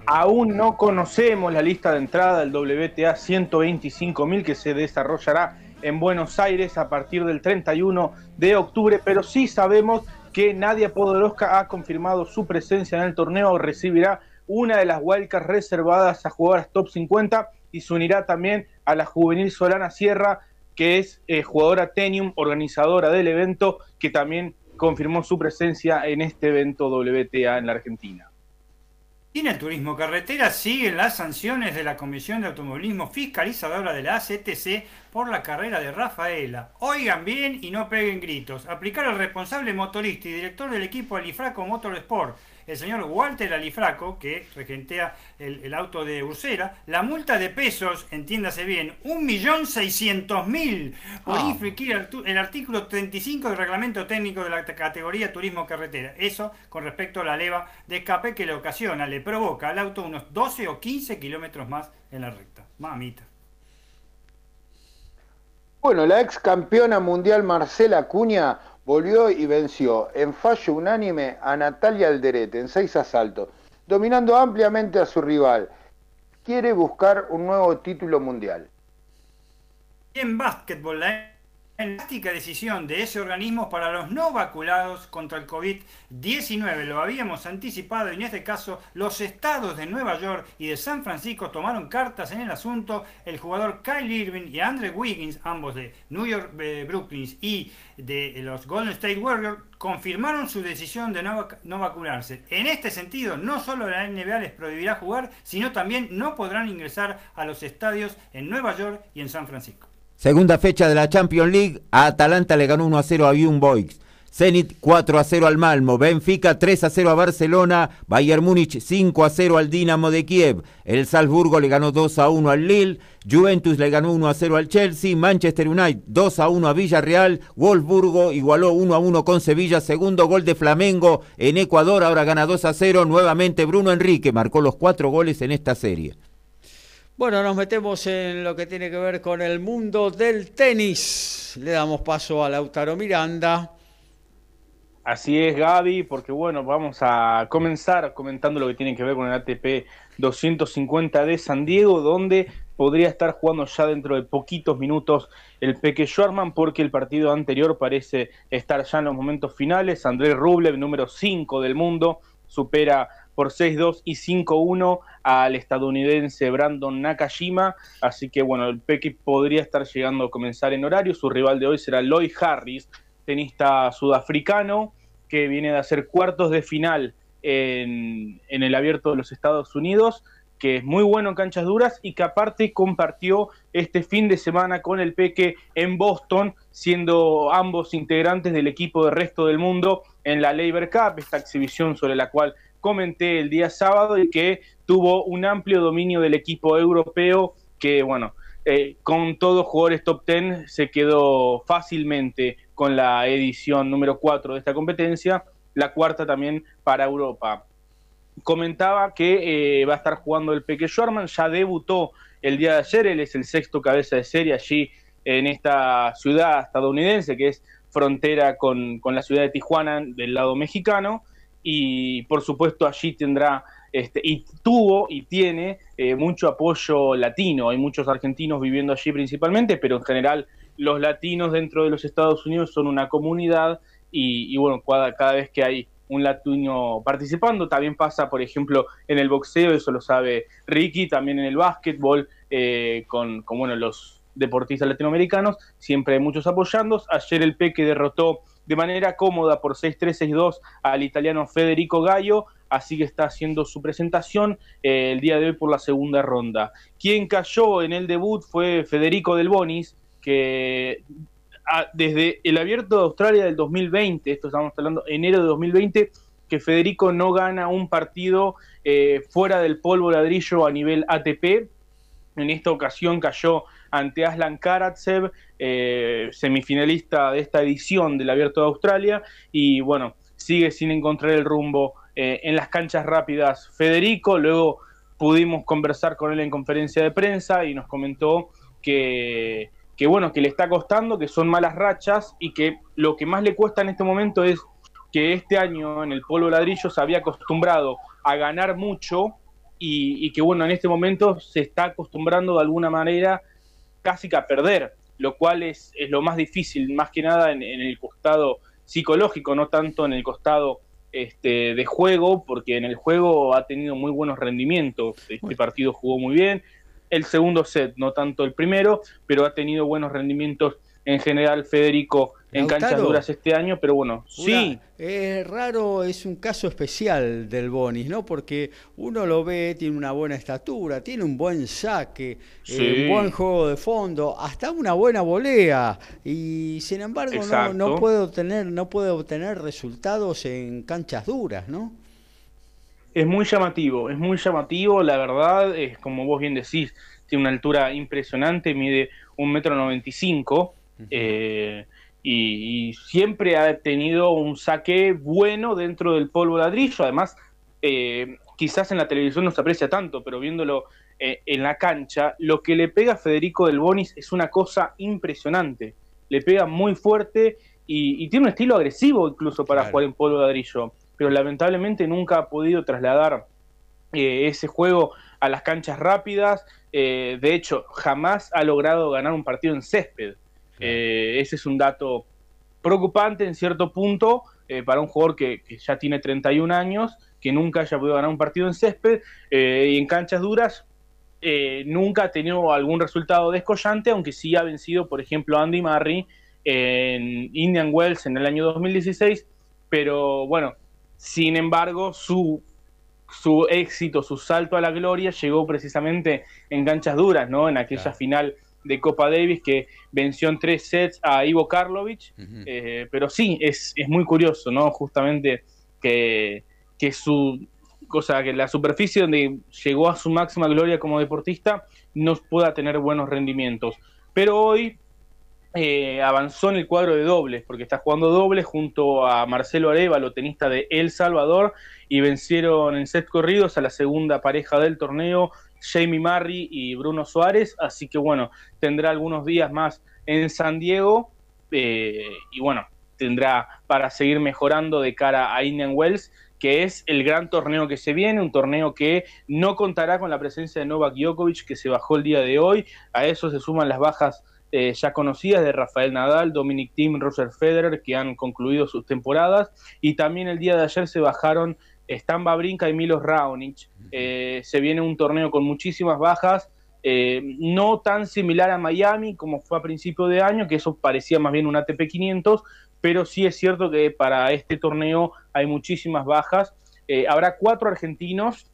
Aún no conocemos la lista de entrada del WTA 125.000 que se desarrollará en Buenos Aires a partir del 31 de octubre, pero sí sabemos que Nadia Podoroska ha confirmado su presencia en el torneo, recibirá una de las wildcards reservadas a jugadoras top 50 y se unirá también a la juvenil Solana Sierra, que es eh, jugadora Tenium, organizadora del evento, que también confirmó su presencia en este evento WTA en la Argentina. En el turismo carretera siguen las sanciones de la Comisión de Automovilismo Fiscalizadora de la ACTC por la carrera de Rafaela. Oigan bien y no peguen gritos. Aplicar al responsable motorista y director del equipo Alifraco Motorsport el señor Walter Alifraco, que regentea el, auto de Ursera, la multa de pesos, entiéndase bien, 1.600.000 por oh. infringir el, artículo 35 del reglamento técnico de la categoría turismo carretera. Eso con respecto a la leva de escape que le ocasiona, le provoca al auto unos 12 o 15 kilómetros más en la recta. Mamita. Bueno, la ex campeona mundial Marcela Acuña volvió y venció en fallo unánime a Natalia Alderete en seis asaltos, dominando ampliamente a su rival. Quiere buscar un nuevo título mundial. En básquetbol, la drástica decisión de ese organismo para los no vacunados contra el COVID-19. Lo habíamos anticipado y en este caso los estados de Nueva York y de San Francisco tomaron cartas en el asunto. El jugador Kyle Irving y Andre Wiggins, ambos de New York Brooklyn y de los Golden State Warriors, confirmaron su decisión de no, no vacunarse. En este sentido, no solo la NBA les prohibirá jugar, sino también no podrán ingresar a los estadios en Nueva York y en San Francisco. Segunda fecha de la Champions League, a Atalanta le ganó 1 a 0 a Young Boys. Zenit 4 a 0 al Malmo, Benfica 3 a 0 a Barcelona, Bayern Múnich 5 a 0 al Dinamo de Kiev, el Salzburgo le ganó 2 a 1 al Lille, Juventus le ganó 1 a 0 al Chelsea, Manchester United 2 a 1 a Villarreal, Wolfsburgo igualó 1 a 1 con Sevilla, segundo gol de Flamengo en Ecuador, ahora gana 2 a 0, nuevamente Bruno Enrique marcó los cuatro goles en esta serie. Bueno, nos metemos en lo que tiene que ver con el mundo del tenis. Le damos paso a Lautaro Miranda. Así es, Gaby, porque bueno, vamos a comenzar comentando lo que tiene que ver con el ATP 250 de San Diego, donde podría estar jugando ya dentro de poquitos minutos el Peque Schwarman, porque el partido anterior parece estar ya en los momentos finales. Andrés Rublev, número 5 del mundo, supera por 6-2 y 5-1 al estadounidense Brandon Nakajima. Así que bueno, el Peque podría estar llegando a comenzar en horario. Su rival de hoy será Lloyd Harris, tenista sudafricano que viene de hacer cuartos de final en, en el abierto de los Estados Unidos que es muy bueno en canchas duras y que aparte compartió este fin de semana con el Peque en Boston, siendo ambos integrantes del equipo del resto del mundo en la Labor Cup, esta exhibición sobre la cual comenté el día sábado y que tuvo un amplio dominio del equipo europeo que, bueno, eh, con todos jugadores top 10 se quedó fácilmente con la edición número 4 de esta competencia, la cuarta también para Europa. Comentaba que eh, va a estar jugando el Peque Schwarman, ya debutó el día de ayer, él es el sexto cabeza de serie allí en esta ciudad estadounidense que es frontera con, con la ciudad de Tijuana del lado mexicano. Y por supuesto allí tendrá este, y tuvo y tiene eh, mucho apoyo latino. Hay muchos argentinos viviendo allí principalmente, pero en general los latinos dentro de los Estados Unidos son una comunidad. Y, bueno, cada, cada, vez que hay un latino participando, también pasa, por ejemplo, en el boxeo, eso lo sabe Ricky, también en el básquetbol, eh, con, bueno, los deportistas latinoamericanos, siempre hay muchos apoyando. Ayer el Peque derrotó de manera cómoda por 6-3-6-2 al italiano Federico Gallo, así que está haciendo su presentación eh, el día de hoy por la segunda ronda. Quien cayó en el debut fue Federico Del Bonis, que desde el abierto de Australia del 2020, esto estamos hablando enero de 2020, que Federico no gana un partido eh, fuera del polvo ladrillo a nivel ATP. En esta ocasión cayó ante Aslan Karatsev, eh, semifinalista de esta edición del Abierto de Australia, y bueno, sigue sin encontrar el rumbo eh, en las canchas rápidas Federico, luego pudimos conversar con él en conferencia de prensa y nos comentó que, que bueno, que le está costando, que son malas rachas y que lo que más le cuesta en este momento es que este año en el polvo ladrillo se había acostumbrado a ganar mucho y, que bueno, en este momento se está acostumbrando de alguna manera casi que a perder, lo cual es, es lo más difícil, más que nada en, el costado psicológico, no tanto en el costado este, de juego, porque en el juego ha tenido muy buenos rendimientos, este partido jugó muy bien, el segundo set, no tanto el primero, pero ha tenido buenos rendimientos en general Federico en canchas duras este año, pero bueno, sí. Es raro, es un caso especial del Bonis, ¿no? Porque uno lo ve, tiene una buena estatura, tiene un buen saque, eh, un buen juego de fondo, hasta una buena volea, y sin embargo no, no, puede obtener, no puede obtener resultados en canchas duras, ¿no? Es muy llamativo, es muy llamativo, la verdad, es como vos bien decís, tiene una altura impresionante, mide un metro noventa y cinco, eh, y, siempre ha tenido un saque bueno dentro del polvo ladrillo. Además, eh, quizás en la televisión no se aprecia tanto, pero viéndolo eh, en la cancha, lo que le pega a Federico del Bonis es una cosa impresionante. Le pega muy fuerte y, tiene un estilo agresivo incluso para jugar en polvo ladrillo. Pero lamentablemente nunca ha podido trasladar ese juego a las canchas rápidas. de hecho, jamás ha logrado ganar un partido en césped. ese es un dato preocupante en cierto punto para un jugador que, que, ya tiene 31 años, que nunca haya podido ganar un partido en césped y en canchas duras eh, nunca ha tenido algún resultado descollante, aunque sí ha vencido, por ejemplo, Andy Murray en Indian Wells en el año 2016, pero bueno, sin embargo, su, su éxito, su salto a la gloria llegó precisamente en canchas duras, ¿no? En aquella final de Copa Davis que venció en tres sets a Ivo Karlovic, eh, pero sí, es, es muy curioso, ¿no? Justamente que, que su cosa que la superficie donde llegó a su máxima gloria como deportista no pueda tener buenos rendimientos. Pero hoy eh, avanzó en el cuadro de dobles, porque está jugando dobles junto a Marcelo Arevalo, tenista de El Salvador, y vencieron en set corridos a la segunda pareja del torneo, Jamie Murray y Bruno Suárez, así que bueno, tendrá algunos días más en San Diego, eh, y bueno, tendrá para seguir mejorando de cara a Indian Wells que es el gran torneo que se viene, un torneo que no contará con la presencia de Novak Djokovic, que se bajó el día de hoy. A eso se suman las bajas eh, ya conocidas de Rafael Nadal, Dominic Thiem, Roger Federer, que han concluido sus temporadas. Y también el día de ayer se bajaron Stan Brinca y Milos Raonic. Eh, se viene un torneo con muchísimas bajas. Eh, no tan similar a Miami como fue a principio de año, que eso parecía más bien un ATP 500, pero sí es cierto que para este torneo hay muchísimas bajas. Eh, habrá cuatro argentinos,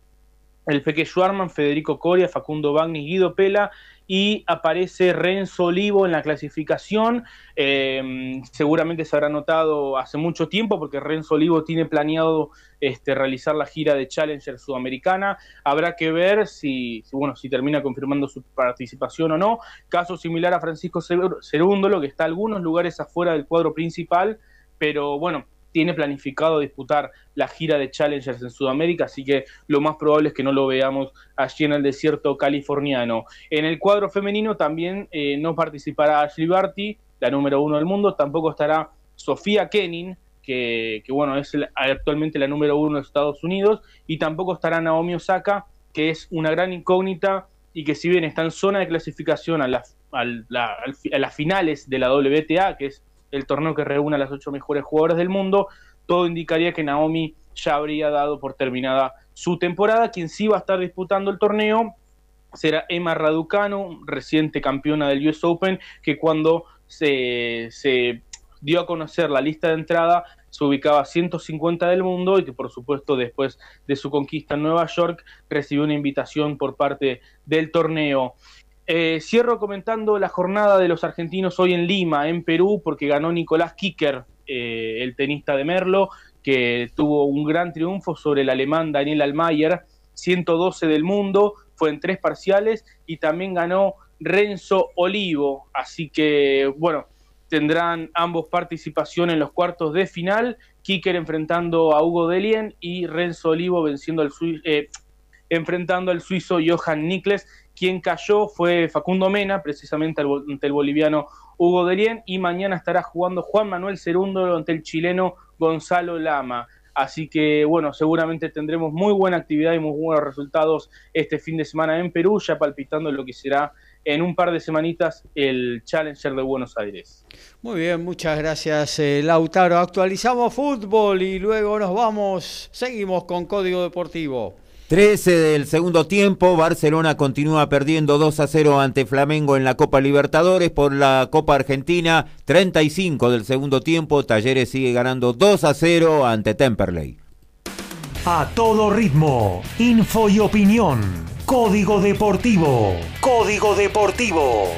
el Feque Schwarman, Federico Coria, Facundo Bagni, Guido Pela, y aparece Renzo Olivo en la clasificación. Eh, seguramente se habrá notado hace mucho tiempo porque Renzo Olivo tiene planeado este, realizar la gira de Challenger Sudamericana. Habrá que ver si, bueno, si termina confirmando su participación o no. Caso similar a Francisco Cerúndolo, que está algunos lugares afuera del cuadro principal, pero bueno, tiene planificado disputar la gira de Challengers en Sudamérica, así que lo más probable es que no lo veamos allí en el desierto californiano. En el cuadro femenino también eh, no participará Ashley Barty, la número uno del mundo, tampoco estará Sofía Kenin, que, bueno, es actualmente la número uno de Estados Unidos, y tampoco estará Naomi Osaka, que es una gran incógnita y que si bien está en zona de clasificación a las, a las finales de la WTA, que es el torneo que reúne a las ocho mejores jugadoras del mundo, todo indicaría que Naomi ya habría dado por terminada su temporada. Quien sí va a estar disputando el torneo será Emma Raducano, reciente campeona del US Open, que cuando se, se dio a conocer la lista de entrada se ubicaba a 150 del mundo y que por supuesto después de su conquista en Nueva York recibió una invitación por parte del torneo. Eh, cierro comentando la jornada de los argentinos hoy en Lima, en Perú, porque ganó Nicolás Kicker, eh, el tenista de Merlo, que tuvo un gran triunfo sobre el alemán Daniel Almayer, 112 del mundo, fue en tres parciales y también ganó Renzo Olivo. Así que, bueno, tendrán ambos participación en los cuartos de final. Kicker enfrentando a Hugo Delien y Renzo Olivo venciendo al eh, enfrentando al suizo Johan Nikles quien cayó fue Facundo Mena, precisamente ante el boliviano Hugo Delien, y mañana estará jugando Juan Manuel Cerundo ante el chileno Gonzalo Lama. Así que, bueno, seguramente tendremos muy buena actividad y muy buenos resultados este fin de semana en Perú, ya palpitando lo que será en un par de semanitas el Challenger de Buenos Aires. Muy bien, muchas gracias eh, Lautaro. Actualizamos fútbol y luego nos vamos, seguimos con Código Deportivo. 13 del segundo tiempo, Barcelona continúa perdiendo 2 a 0 ante Flamengo en la Copa Libertadores por la Copa Argentina. 35 del segundo tiempo, Talleres sigue ganando 2 a 0 ante Temperley. A todo ritmo, info y opinión. Código Deportivo. Código Deportivo.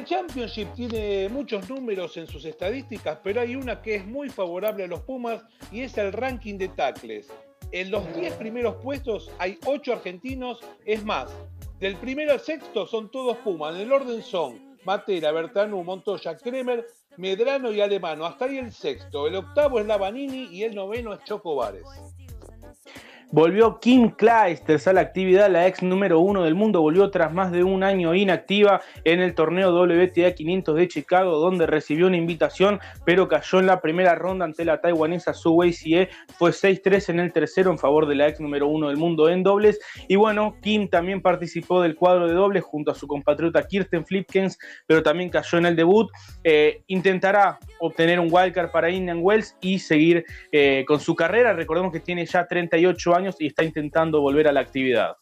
El Championship tiene muchos números en sus estadísticas, pero hay una que es muy favorable a los Pumas y es el ranking de tackles. En los 10 primeros puestos hay 8 argentinos, es más, del primero al sexto son todos Pumas, en el orden son Matera, Bertanú, Montoya, Kremer, Medrano y Alemano, hasta ahí el sexto. El octavo es Lavanini y el noveno es Choco Volvió Kim Clijsters a la actividad, la ex número uno del mundo, volvió tras más de un año inactiva en el torneo WTA 500 de Chicago, donde recibió una invitación, pero cayó en la primera ronda ante la taiwanesa Su Wei. Fue 6-3 en el tercero en favor de la ex número uno del mundo en dobles. Y bueno, Kim también participó del cuadro de dobles junto a su compatriota Kirsten Flipkens, pero también cayó en el debut. Eh, intentará obtener un wildcard para Indian Wells y seguir eh, con su carrera. Recordemos que tiene ya 38 años y está intentando volver a la actividad.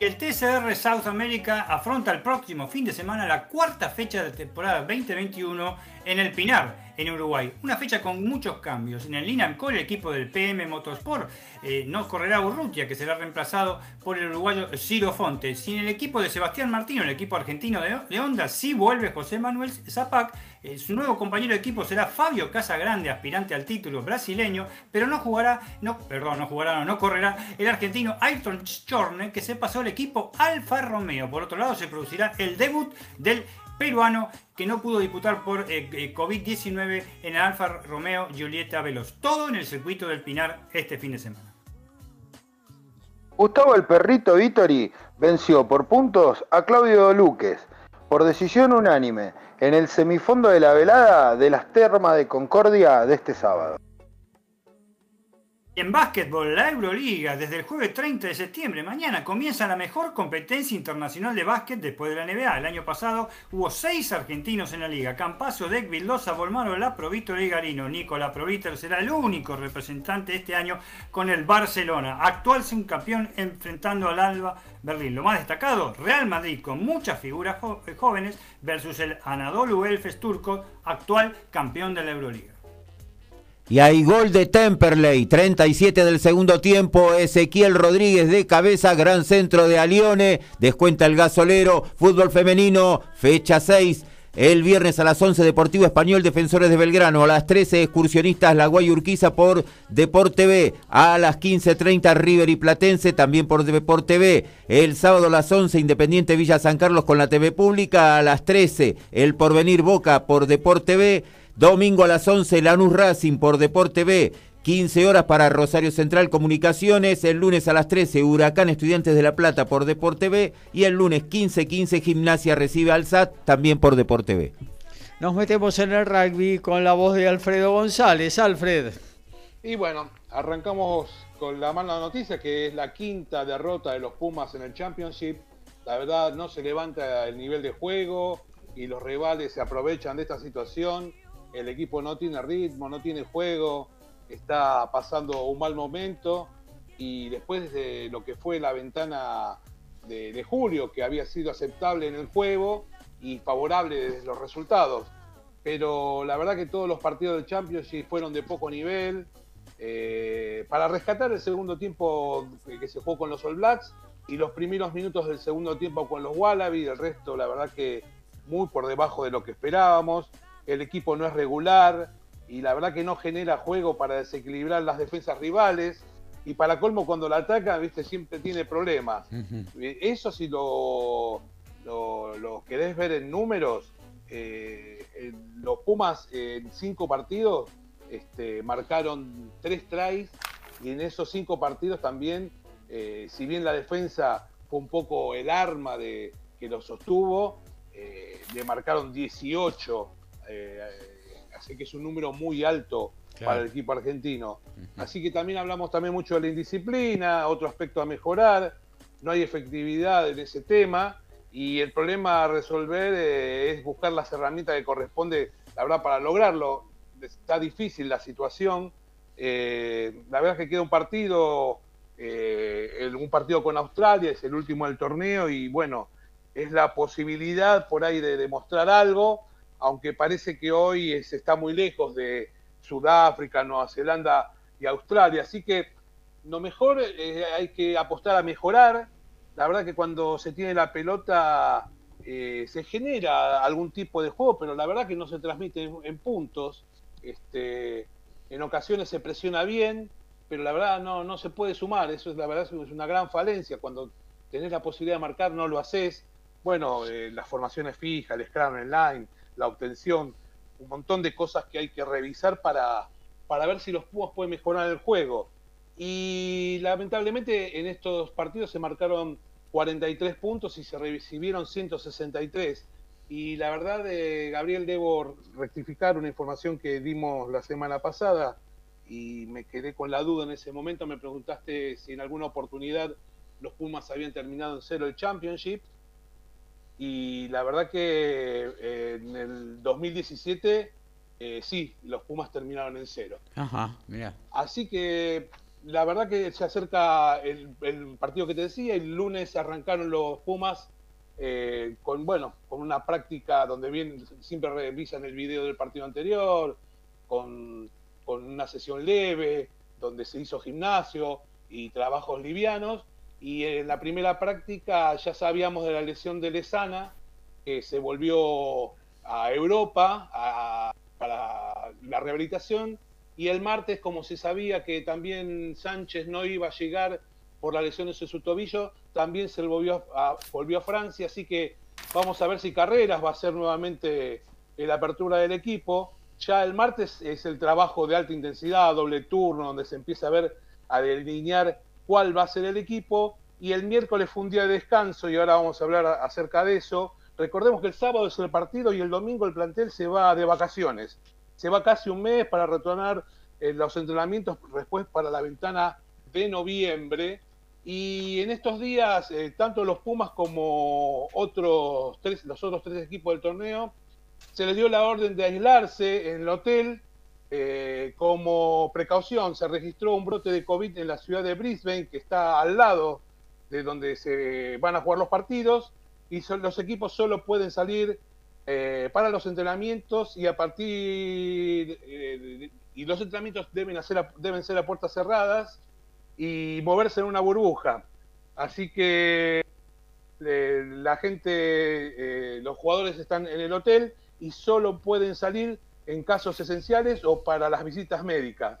El TCR South America afronta el próximo fin de semana la cuarta fecha de temporada 2021 en el Pinar en Uruguay. Una fecha con muchos cambios. En el Linam Core, el equipo del PM Motorsport eh, no correrá Urrutia, que será reemplazado por el uruguayo Ciro Fonte. Sin el equipo de Sebastián Martino, el equipo argentino de, Honda, sí vuelve José Manuel Zapac. Eh, su nuevo compañero de equipo será Fabio Casagrande, aspirante al título brasileño, pero no jugará, no, perdón, no jugará, no, correrá el argentino Ayrton Schorne, que se pasó al equipo Alfa Romeo. Por otro lado, se producirá el debut del peruano que no pudo disputar por eh, eh, COVID-19 en el Alfa Romeo Giulietta Veloz. Todo en el circuito del Pinar este fin de semana. Gustavo el Perrito Vittori venció por puntos a Claudio Luques por decisión unánime en el semifondo de la velada de las termas de Concordia de este sábado. En básquetbol, la Euroliga, desde el jueves 30 de septiembre, mañana, comienza la mejor competencia internacional de básquet después de la NBA. El año pasado hubo seis argentinos en la liga. Campaso, Deck, Vildosa, Volmaro, Laprovito y Garino. Nico Laprovito será el único representante este año con el Barcelona, actual subcampeón enfrentando al Alba Berlín. Lo más destacado, Real Madrid con muchas figuras jóvenes versus el Anadolu Elfes turco, actual campeón de la Euroliga. Y hay gol de Temperley, 37 del segundo tiempo, Ezequiel Rodríguez de cabeza, gran centro de Alione, descuenta el gasolero, fútbol femenino, fecha 6. El viernes a las 11, Deportivo Español, Defensores de Belgrano. A las 13, Excursionistas La Guayurquiza por Deporte B. A las 15.30, River y Platense, también por Deporte B. El sábado a las 11, Independiente Villa San Carlos con la TV Pública. A las 13, El Porvenir Boca por Deporte B. Domingo a las 11, Lanús Racing por Deporte B. 15 horas para Rosario Central Comunicaciones, el lunes a las 13 Huracán Estudiantes de La Plata por Deporte B y el lunes 15-15 Gimnasia recibe al SAT también por Deporte B. Nos metemos en el rugby con la voz de Alfredo González. Alfred. Y bueno, arrancamos con la mala noticia que es la quinta derrota de los Pumas en el Championship. La verdad no se levanta el nivel de juego y los rivales se aprovechan de esta situación el equipo no tiene ritmo, no tiene juego, está pasando un mal momento y después de lo que fue la ventana de, julio, que había sido aceptable en el juego y favorable desde los resultados. Pero la verdad que todos los partidos del Championship fueron de poco nivel. Eh, para rescatar el segundo tiempo que se jugó con los All Blacks y los primeros minutos del segundo tiempo con los Wallaby, el resto la verdad que muy por debajo de lo que esperábamos el equipo no es regular y la verdad que no genera juego para desequilibrar las defensas rivales. Y para colmo, cuando la ataca, viste, siempre tiene problemas. Eso si lo, lo, querés ver en números, eh, los Pumas en cinco partidos este, marcaron tres tries y en esos cinco partidos también, eh, si bien la defensa fue un poco el arma de, que lo sostuvo, eh, le marcaron 18 eh, así que es un número muy alto para el equipo argentino. Así que también hablamos también mucho de la indisciplina, otro aspecto a mejorar, no hay efectividad en ese tema y el problema a resolver eh, es buscar las herramientas que corresponde, la verdad, para lograrlo. Está difícil la situación. Eh, la verdad es que queda un partido, un partido con Australia, es el último del torneo y bueno, es la posibilidad por ahí de demostrar algo aunque parece que hoy se está muy lejos de Sudáfrica, Nueva Zelanda y Australia. Así que lo mejor eh, hay que apostar a mejorar. La verdad que cuando se tiene la pelota eh, se genera algún tipo de juego, pero la verdad que no se transmite en, puntos. Este, en ocasiones se presiona bien, pero la verdad no, no se puede sumar. Eso es la verdad es una gran falencia. Cuando tenés la posibilidad de marcar no lo haces. Bueno, eh, las formaciones fijas, el scrum line, la obtención, un montón de cosas que hay que revisar para, para ver si los Pumas pueden mejorar el juego. Y lamentablemente en estos partidos se marcaron 43 puntos y se recibieron 163. Y la verdad, eh, Gabriel, debo rectificar una información que dimos la semana pasada y me quedé con la duda en ese momento. Me preguntaste si en alguna oportunidad los Pumas habían terminado en cero el Championship. Y la verdad que eh, en el 2017 eh, sí, los Pumas terminaron en cero. Ajá, mira. Así que la verdad que se acerca el, partido que te decía, el lunes arrancaron los Pumas eh, con, bueno, con una práctica donde bien, siempre revisan el video del partido anterior, con, con una sesión leve, donde se hizo gimnasio y trabajos livianos. Y en la primera práctica ya sabíamos de la lesión de Lesana, que se volvió a Europa para la rehabilitación y el martes, como se sabía que también Sánchez no iba a llegar por la lesión de su tobillo, también se volvió a, volvió a Francia, así que vamos a ver si Carreras va a ser nuevamente la apertura del equipo. Ya el martes es el trabajo de alta intensidad, doble turno, donde se empieza a ver, a delinear cuál va a ser el equipo. Y el miércoles fue un día de descanso y ahora vamos a hablar acerca de eso. Recordemos que el sábado es el partido y el domingo el plantel se va de vacaciones se va casi un mes para retornar eh, los entrenamientos después para la ventana de noviembre. Y en estos días, eh, tanto los Pumas como otros tres, los otros tres equipos del torneo, se les dio la orden de aislarse en el hotel eh, como precaución. Se registró un brote de COVID en la ciudad de Brisbane, que está al lado de donde se van a jugar los partidos, y los equipos solo pueden salir eh, para los entrenamientos y a partir eh, y los entrenamientos deben hacer deben ser a puertas cerradas y moverse en una burbuja así que eh, la gente los jugadores están en el hotel y solo pueden salir en casos esenciales o para las visitas médicas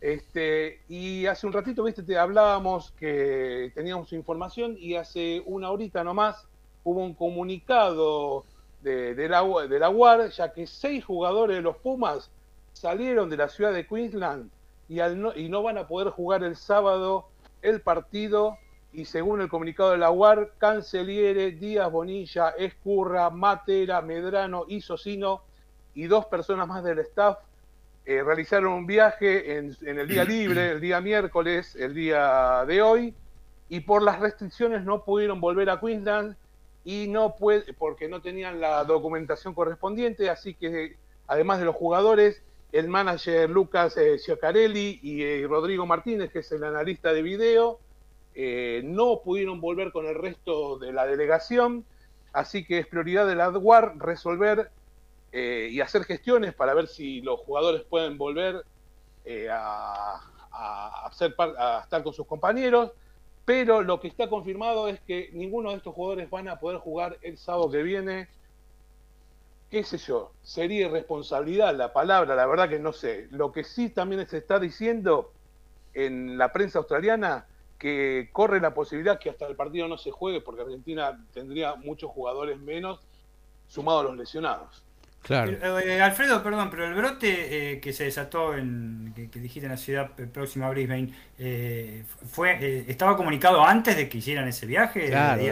este, y hace un ratito, viste, te hablábamos que teníamos información y hace una horita nomás hubo un comunicado de, la, de la UAR, ya que seis jugadores de los Pumas salieron de la ciudad de Queensland y, no, y no van a poder jugar el sábado el partido. Y según el comunicado de la UAR, Canceliere, Díaz Bonilla, Escurra, Matera, Medrano y Socino y dos personas más del staff eh, realizaron un viaje en, en, el día libre, el día miércoles, el día de hoy, y por las restricciones no pudieron volver a Queensland y no puede, porque no tenían la documentación correspondiente, así que además de los jugadores, el manager Lucas eh, y eh, Rodrigo Martínez, que es el analista de video, eh, no pudieron volver con el resto de la delegación, así que es prioridad de la ADWAR resolver eh, y hacer gestiones para ver si los jugadores pueden volver a, a, hacer, a estar con sus compañeros pero lo que está confirmado es que ninguno de estos jugadores van a poder jugar el sábado que viene. ¿Qué sé yo? Sería irresponsabilidad la palabra, la verdad que no sé. Lo que sí también se está diciendo en la prensa australiana que corre la posibilidad que hasta el partido no se juegue porque Argentina tendría muchos jugadores menos sumados a los lesionados. Eh, eh, Alfredo, perdón, pero el brote eh, que se desató en que, dijiste en la ciudad próxima a Brisbane, fue estaba comunicado antes de que hicieran ese viaje. Claro,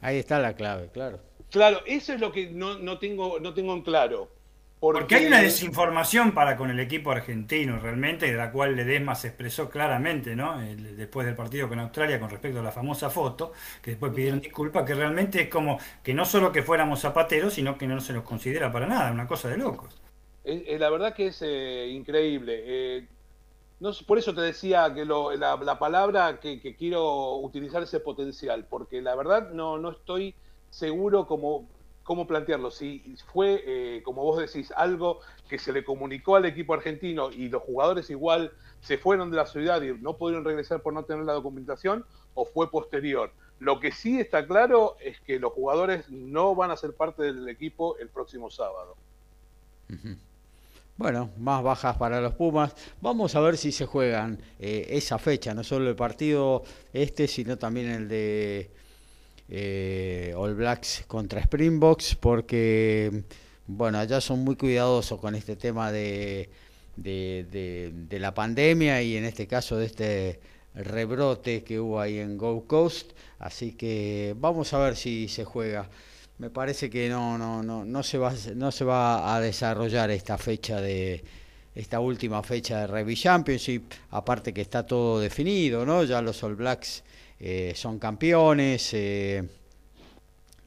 ahí está la clave, claro. Claro, eso es lo que no, no tengo no tengo en claro. Porque... hay una desinformación para con el equipo argentino realmente, de la cual Ledesma se expresó claramente, ¿no? después del partido con Australia con respecto a la famosa foto, que después pidieron disculpas, que realmente es como que no solo que fuéramos zapateros, sino que no se nos considera para nada, una cosa de locos. la verdad que es eh, increíble. Eh, no, por eso te decía que la, palabra que, que, quiero utilizar ese potencial, porque la verdad no, no estoy seguro como cómo plantearlo. Si fue, eh, como vos decís, algo que se le comunicó al equipo argentino y los jugadores igual se fueron de la ciudad y no pudieron regresar por no tener la documentación, o fue posterior. Lo que sí está claro es que los jugadores no van a ser parte del equipo el próximo sábado. Bueno, más bajas para los Pumas. Vamos a ver si se juegan eh, esa fecha, no solo el partido este, sino también el de eh, All Blacks contra Springboks porque bueno allá son muy cuidadosos con este tema de, de, la pandemia y en este caso de este rebrote que hubo ahí en Gold Coast. Así que vamos a ver si se juega. Me parece que no, no, no, no se va, no se va a desarrollar esta fecha de esta última fecha de Rugby Championship, aparte que está todo definido, ¿no? Ya los All Blacks eh, son campeones. Eh,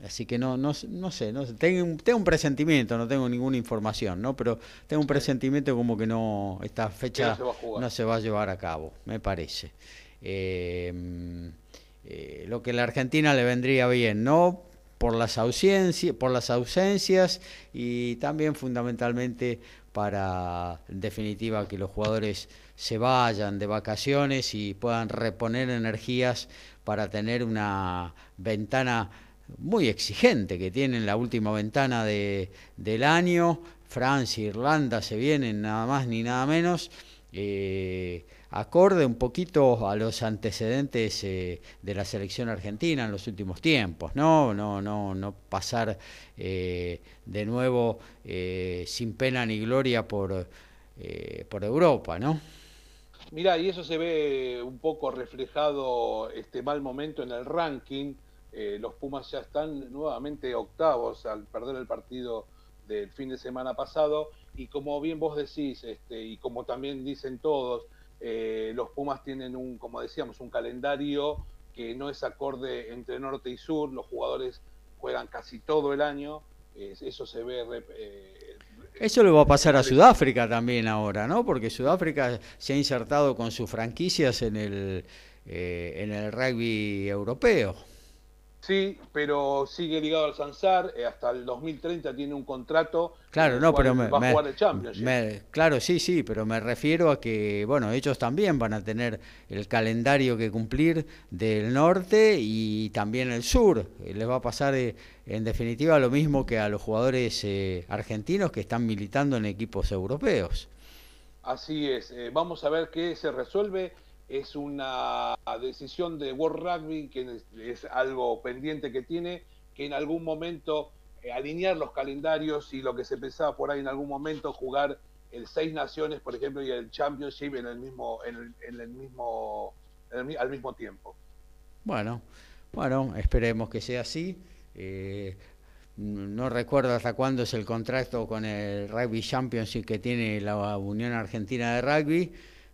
Así que no, no, no sé, no Tengo, tengo, un presentimiento, no tengo ninguna información, ¿no? Pero tengo un presentimiento como que no, esta fecha no se, va a llevar a cabo, me parece. Eh, eh, lo que a la Argentina le vendría bien, ¿no? Por las, ausencias, por las ausencias y también fundamentalmente para, en definitiva, que los jugadores se vayan de vacaciones y puedan reponer energías para tener una ventana muy exigente que tienen la última ventana de, del año. Francia, Irlanda se vienen nada más ni nada menos. Eh, acorde un poquito a los antecedentes eh, de la selección argentina en los últimos tiempos, no, no, no, no pasar eh, de nuevo sin pena ni gloria por, por Europa, ¿no? Mira, y eso se ve un poco reflejado este mal momento en el ranking. Eh, los Pumas ya están nuevamente octavos al perder el partido del fin de semana pasado. Y como bien vos decís este, y como también dicen todos, eh, los Pumas tienen un, como decíamos, un calendario que no es acorde entre norte y sur, los jugadores juegan casi todo el año, eso se ve... Eh, eso le va a pasar a Sudáfrica también ahora, ¿no? Porque Sudáfrica se ha insertado con sus franquicias en el, en el rugby europeo. Sí, pero sigue ligado al Sansar, eh, hasta el 2030 tiene un contrato. Claro, no, pero me, va a jugar el Championship. claro, sí, sí, pero me refiero a que, bueno, ellos también van a tener el calendario que cumplir del norte y también el sur. Eh, les va a pasar, eh, en definitiva, lo mismo que a los jugadores argentinos que están militando en equipos europeos. Así es. vamos a ver qué se resuelve es una decisión de World Rugby, que es, algo pendiente que tiene, que en algún momento eh, alinear los calendarios y lo que se pensaba por ahí en algún momento jugar el Seis Naciones, por ejemplo, y el Championship en el mismo, en el, mismo, al mismo tiempo. Bueno, bueno, esperemos que sea así. Eh, no recuerdo hasta cuándo es el contrato con el Rugby Championship que tiene la Unión Argentina de Rugby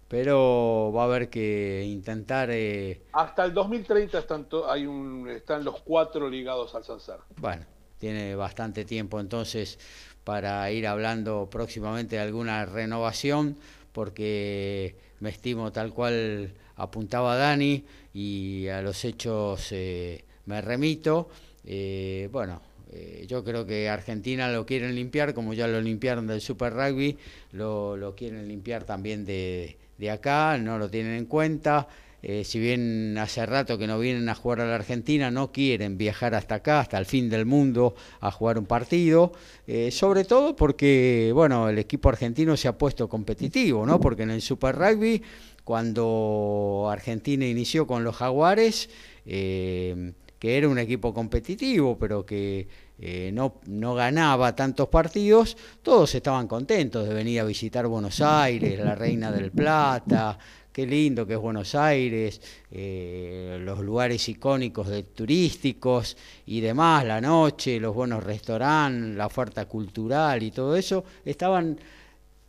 pero va a haber que intentar... Eh... Hasta el 2030 están, hay un, están los cuatro ligados al Sansar. Bueno, tiene bastante tiempo entonces para ir hablando próximamente de alguna renovación, porque me estimo tal cual apuntaba Dani y a los hechos eh, me remito. Eh, bueno, eh, yo creo que Argentina lo quieren limpiar, como ya lo limpiaron del Super Rugby, lo, lo quieren limpiar también de de acá, no lo tienen en cuenta. Eh, si bien hace rato que no vienen a jugar a la Argentina, no quieren viajar hasta acá, hasta el fin del mundo, a jugar un partido, eh, sobre todo porque, bueno, el equipo argentino se ha puesto competitivo, ¿no? Porque en el Super Rugby, cuando Argentina inició con los Jaguares, eh, que era un equipo competitivo, pero que eh, no, no ganaba tantos partidos, todos estaban contentos de venir a visitar Buenos Aires, la Reina del Plata, qué lindo que es Buenos Aires, eh, los lugares icónicos de turísticos y demás, la noche, los buenos restaurantes, la oferta cultural y todo eso, estaban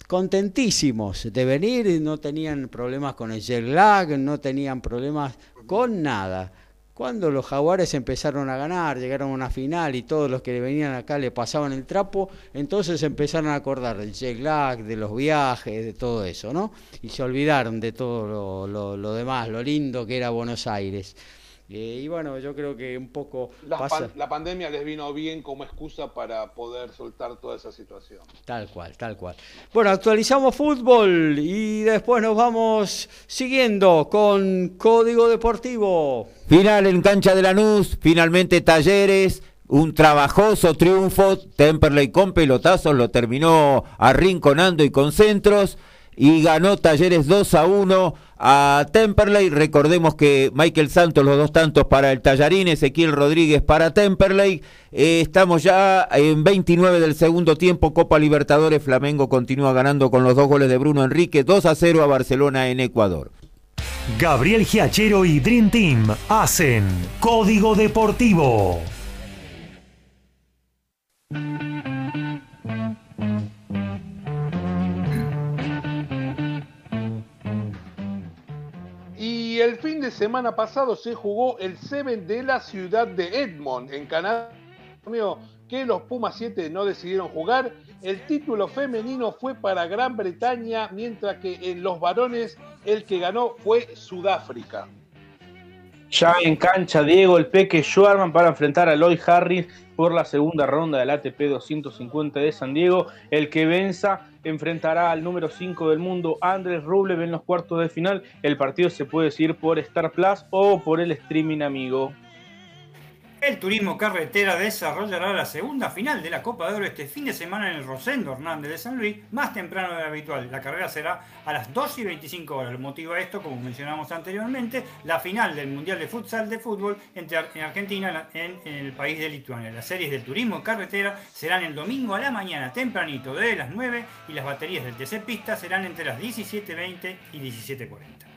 contentísimos de venir, no tenían problemas con el jet lag, no tenían problemas con nada. Cuando los jaguares empezaron a ganar, llegaron a una final y todos los que venían acá le pasaban el trapo, entonces empezaron a acordar del jet lag, de los viajes, de todo eso, ¿no? Y se olvidaron de todo lo, demás, lo lindo que era Buenos Aires. Eh, y bueno, yo creo que un poco... La, pandemia les vino bien como excusa para poder soltar toda esa situación. Tal cual, tal cual. Bueno, actualizamos fútbol y después nos vamos siguiendo con Código Deportivo. Final en cancha de Lanús, finalmente Talleres, un trabajoso triunfo, Temperley con pelotazos lo terminó arrinconando y con centros y ganó Talleres 2 a 1 a Temperley. Recordemos que Michael Santos, los dos tantos para el Tallarín, Ezequiel Rodríguez para Temperley. Eh, estamos ya en 29 del segundo tiempo, Copa Libertadores. Flamengo continúa ganando con los dos goles de Bruno Enrique, 2 a 0 a Barcelona en Ecuador. Gabriel Giachero y Dream Team hacen Código Deportivo. Y el fin de semana pasado se jugó el Seven de la ciudad de Edmond, en Canadá, que los Pumas 7 no decidieron jugar. El título femenino fue para Gran Bretaña, mientras que en los varones el que ganó fue Sudáfrica. Ya en cancha, Diego el Peque Schwarman para enfrentar a Lloyd Harris por la segunda ronda del ATP 250 de San Diego. El que venza enfrentará al número 5 del mundo, Andrés Rublev, en los cuartos de final. El partido se puede seguir por Star Plus o por el streaming amigo. El Turismo Carretera desarrollará la segunda final de la Copa de Oro este fin de semana en el Rosendo Hernández de San Luis, más temprano de lo habitual. La carrera será a las 2 y 25 horas. El motivo a esto, como mencionamos anteriormente, la final del Mundial de Futsal de Fútbol entre en Argentina en, el país de Lituania. Las series del Turismo Carretera serán el domingo a la mañana tempranito de las 9 y las baterías del TC Pista serán entre las 17.20 y 17.40.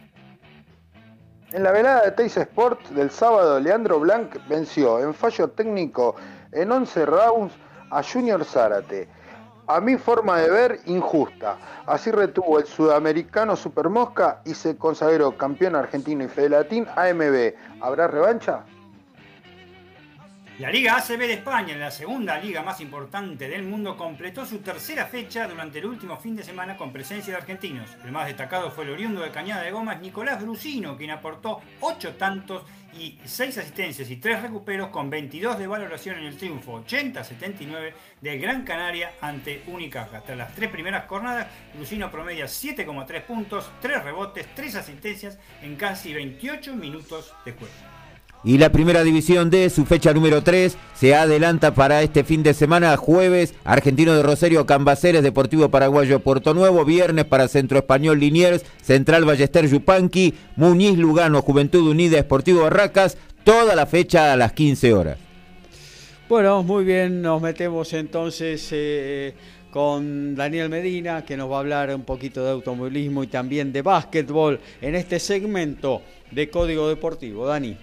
En la velada de Teis Sport del sábado, Leandro Blanc venció en fallo técnico en 11 rounds a Junior Zárate. A mi forma de ver, injusta. Así retuvo el sudamericano Supermosca y se consagró campeón argentino y fedelatín AMB. ¿Habrá revancha? La Liga ACB de España, la segunda liga más importante del mundo, completó su tercera fecha durante el último fin de semana con presencia de argentinos. El más destacado fue el oriundo de Cañada de Gomas, Nicolás Brusino, quien aportó 8 tantos y 6 asistencias y 3 recuperos con 22 de valoración en el triunfo 80-79 del Gran Canaria ante Unicaja. Tras las tres primeras jornadas, Brusino promedia 7,3 puntos, 3 rebotes, 3 asistencias en casi 28 minutos de juego. Y la primera división de su fecha número 3 se adelanta para este fin de semana, jueves, Argentino de Rosario, Cambaceres, Deportivo Paraguayo, Puerto Nuevo, viernes para Centro Español Liniers, Central Ballester Yupanqui, Muñiz Lugano, Juventud Unida, Esportivo Barracas, toda la fecha a las 15 horas. Bueno, muy bien, nos metemos entonces eh, con Daniel Medina, que nos va a hablar un poquito de automovilismo y también de básquetbol en este segmento de Código Deportivo. Dani.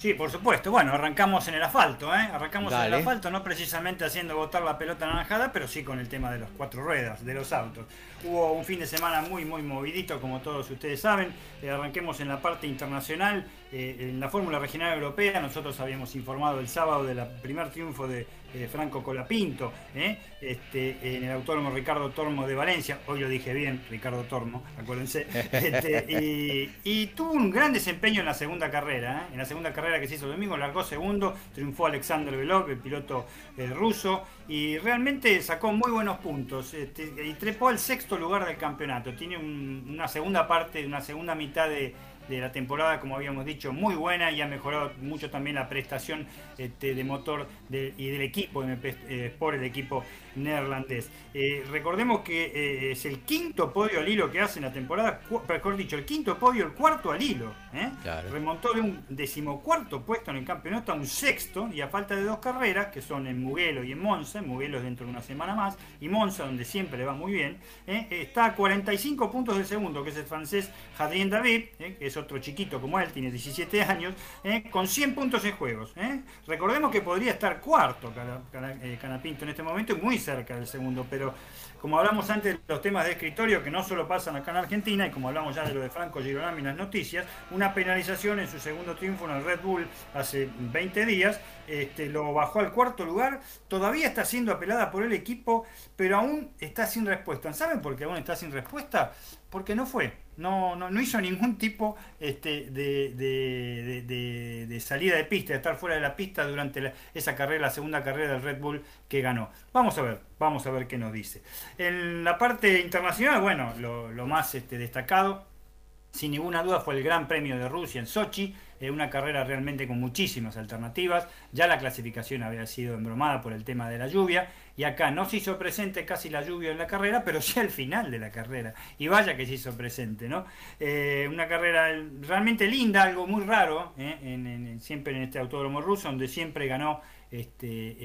Sí, por supuesto. Bueno, arrancamos en el asfalto, ¿eh? Arrancamos en el asfalto, no precisamente haciendo botar la pelota naranjada, pero sí con el tema de los cuatro ruedas, de los autos. Hubo un fin de semana muy, muy movidito, como todos ustedes saben. Eh, arranquemos en la parte internacional. Eh, en la Fórmula Regional Europea, nosotros habíamos informado el sábado del primer triunfo de eh, Franco Colapinto, ¿eh? este, en el autónomo Ricardo Tormo de Valencia, hoy lo dije bien, Ricardo Tormo, acuérdense, este, y, tuvo un gran desempeño en la segunda carrera, en la segunda carrera que se hizo el domingo, largó segundo, triunfó Alexander Belov, el piloto ruso, y realmente sacó muy buenos puntos, este, y trepó al sexto lugar del campeonato, tiene una segunda parte, una segunda mitad de de la temporada, como habíamos dicho, muy buena y ha mejorado mucho también la prestación este, de motor y del equipo eh, por el equipo neerlandés. Eh, recordemos que eh, es el quinto podio al hilo que hace en la temporada, mejor dicho, el quinto podio, el cuarto al hilo. Remontó de un decimocuarto puesto en el campeonato a un sexto y a falta de dos carreras, que son en Mugello y en Monza, Mugello es dentro de una semana más, y Monza, donde siempre le va muy bien, está a 45 puntos del segundo, que es el francés Hadrien David, que es otro chiquito como él, tiene 17 años, con 100 puntos en juegos. Recordemos que podría estar cuarto Canapinto en este momento, muy cerca del segundo, pero como hablamos antes de los temas de escritorio que no solo pasan acá en Argentina, y como hablamos ya de lo de Franco Girolami en las noticias, una penalización en su segundo triunfo en el Red Bull hace 20 días, este, lo bajó al cuarto lugar, todavía está siendo apelada por el equipo, pero aún está sin respuesta. ¿Saben por qué aún está sin respuesta? Porque no fue no, no, no hizo ningún tipo este, de, de, salida de pista, de estar fuera de la pista durante esa carrera, la segunda carrera del Red Bull que ganó. Vamos a ver, vamos a ver qué nos dice. En la parte internacional, bueno, lo, más este, destacado sin ninguna duda fue el Gran Premio de Rusia en Sochi, eh, una carrera realmente con muchísimas alternativas. Ya la clasificación había sido embromada por el tema de la lluvia y acá no se hizo presente casi la lluvia en la carrera, pero sí al final de la carrera. Y vaya que se hizo presente, ¿no? Eh, una carrera realmente linda, algo muy raro, ¿eh? siempre en este autódromo ruso, donde siempre ganó este,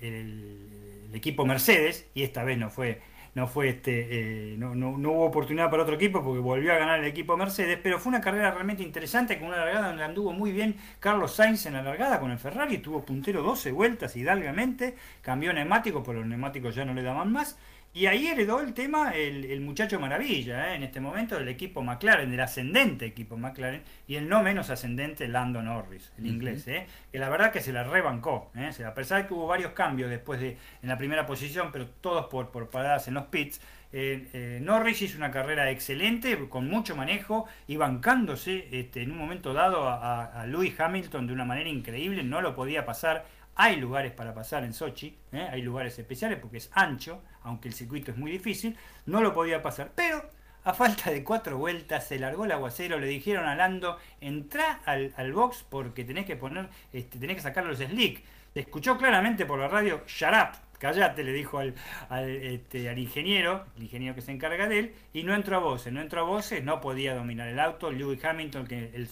el equipo Mercedes y esta vez no fue no fue este, eh, no, no, hubo oportunidad para otro equipo porque volvió a ganar el equipo Mercedes, pero fue una carrera realmente interesante con una largada donde anduvo muy bien Carlos Sainz en la largada con el Ferrari, tuvo puntero 12 vueltas hidalgamente, cambió neumáticos, pero los neumáticos ya no le daban más y ahí heredó el tema el, muchacho maravilla, ¿eh? en este momento del equipo McLaren, del ascendente equipo McLaren, y el no menos ascendente Lando Norris, el inglés, ¿eh? que la verdad que se la rebancó, ¿eh? a pesar de que hubo varios cambios después de en la primera posición, pero todos por, por paradas en los pits, Norris hizo una carrera excelente, con mucho manejo y bancándose este, en un momento dado a, a Lewis Hamilton de una manera increíble, no lo podía pasar hay lugares para pasar en Sochi, ¿eh? hay lugares especiales porque es ancho, aunque el circuito es muy difícil, no lo podía pasar. Pero a falta de cuatro vueltas se largó el aguacero, le dijeron a Lando, entra al, box porque tenés que poner, este, tenés que sacar los slick. escuchó claramente por la radio, shut up, callate, le dijo al, este, al, ingeniero, el ingeniero que se encarga de él, y no entró a voces, no entró a voces, no podía dominar el auto. Lewis Hamilton, que el,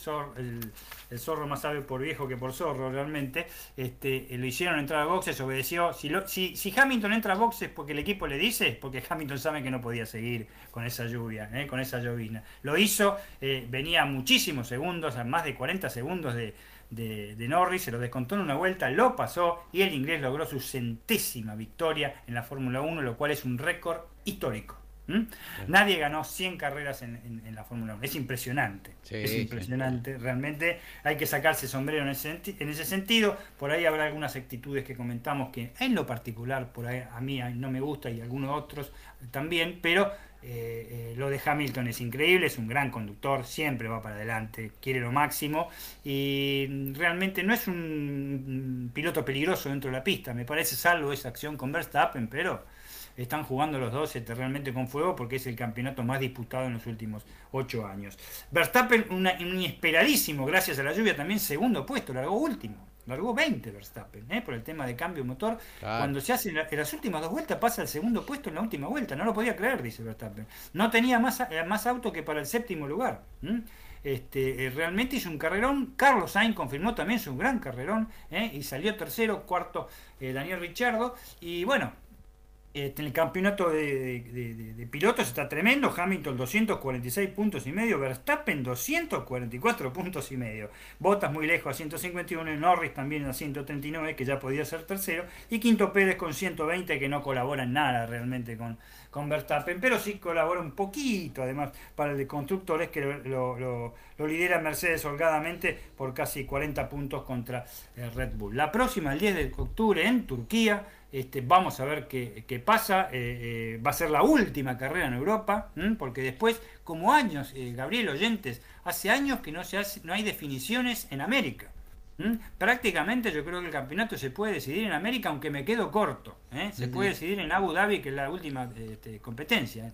el, zorro más sabe por viejo que por zorro realmente, este, lo hicieron entrar a boxes, obedeció. Si, si, si, Hamilton entra a boxes porque el equipo le dice, porque Hamilton sabe que no podía seguir con esa lluvia, eh, con esa llovina. Lo hizo, eh, venía muchísimos segundos, a más de 40 segundos de de, Norris, se lo descontó en una vuelta, lo pasó y el inglés logró su centésima victoria en la Fórmula 1, lo cual es un récord histórico. Nadie ganó 100 carreras en, la Fórmula 1. Es impresionante. es impresionante. Realmente hay que sacarse sombrero en ese, en ese sentido. Por ahí habrá algunas actitudes que comentamos que en lo particular por ahí a mí no me gusta y a algunos otros también, pero eh, eh, lo de Hamilton es increíble, es un gran conductor, siempre va para adelante, quiere lo máximo y realmente no es un piloto peligroso dentro de la pista, me parece salvo esa acción con Verstappen, pero están jugando los dos este, realmente con fuego porque es el campeonato más disputado en los últimos ocho años. Verstappen, un inesperadísimo, gracias a la lluvia, también segundo puesto, largó último. Largó 20 Verstappen, ¿eh? por el tema de cambio motor. Cuando se hace en las últimas dos vueltas, pasa al segundo puesto en la última vuelta. No lo podía creer, dice Verstappen. No tenía más, eh, más auto que para el séptimo lugar. Este, eh, realmente hizo un carrerón. Carlos Sainz confirmó también su gran carrerón y salió tercero, cuarto Daniel Richardo. Y bueno, este, el campeonato de, pilotos está tremendo. Hamilton 246 puntos y medio. Verstappen 244 puntos y medio. Botas muy lejos a 151. Norris también a 139, que ya podía ser tercero. Y Quinto Pérez con 120, que no colabora en nada realmente con, con Verstappen. Pero sí colabora un poquito, además, para el de constructores, que lo, lo lidera Mercedes holgadamente por casi 40 puntos contra el Red Bull. La próxima, el 10 de octubre, en Turquía este, vamos a ver qué, pasa. Eh, eh, va a ser la última carrera en Europa, porque después, como años, eh, Gabriel Oyentes, hace años que no, se hace, no hay definiciones en América. Prácticamente yo creo que el campeonato se puede decidir en América, aunque me quedo corto. Se puede decidir en Abu Dhabi, que es la última este, competencia,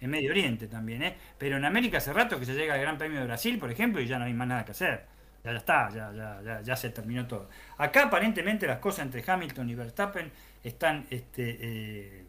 en, Medio Oriente también. Pero en América hace rato que se llega al Gran Premio de Brasil, por ejemplo, y ya no hay más nada que hacer ya, está, ya, ya, ya, se terminó todo. Acá aparentemente las cosas entre Hamilton y Verstappen están este, eh,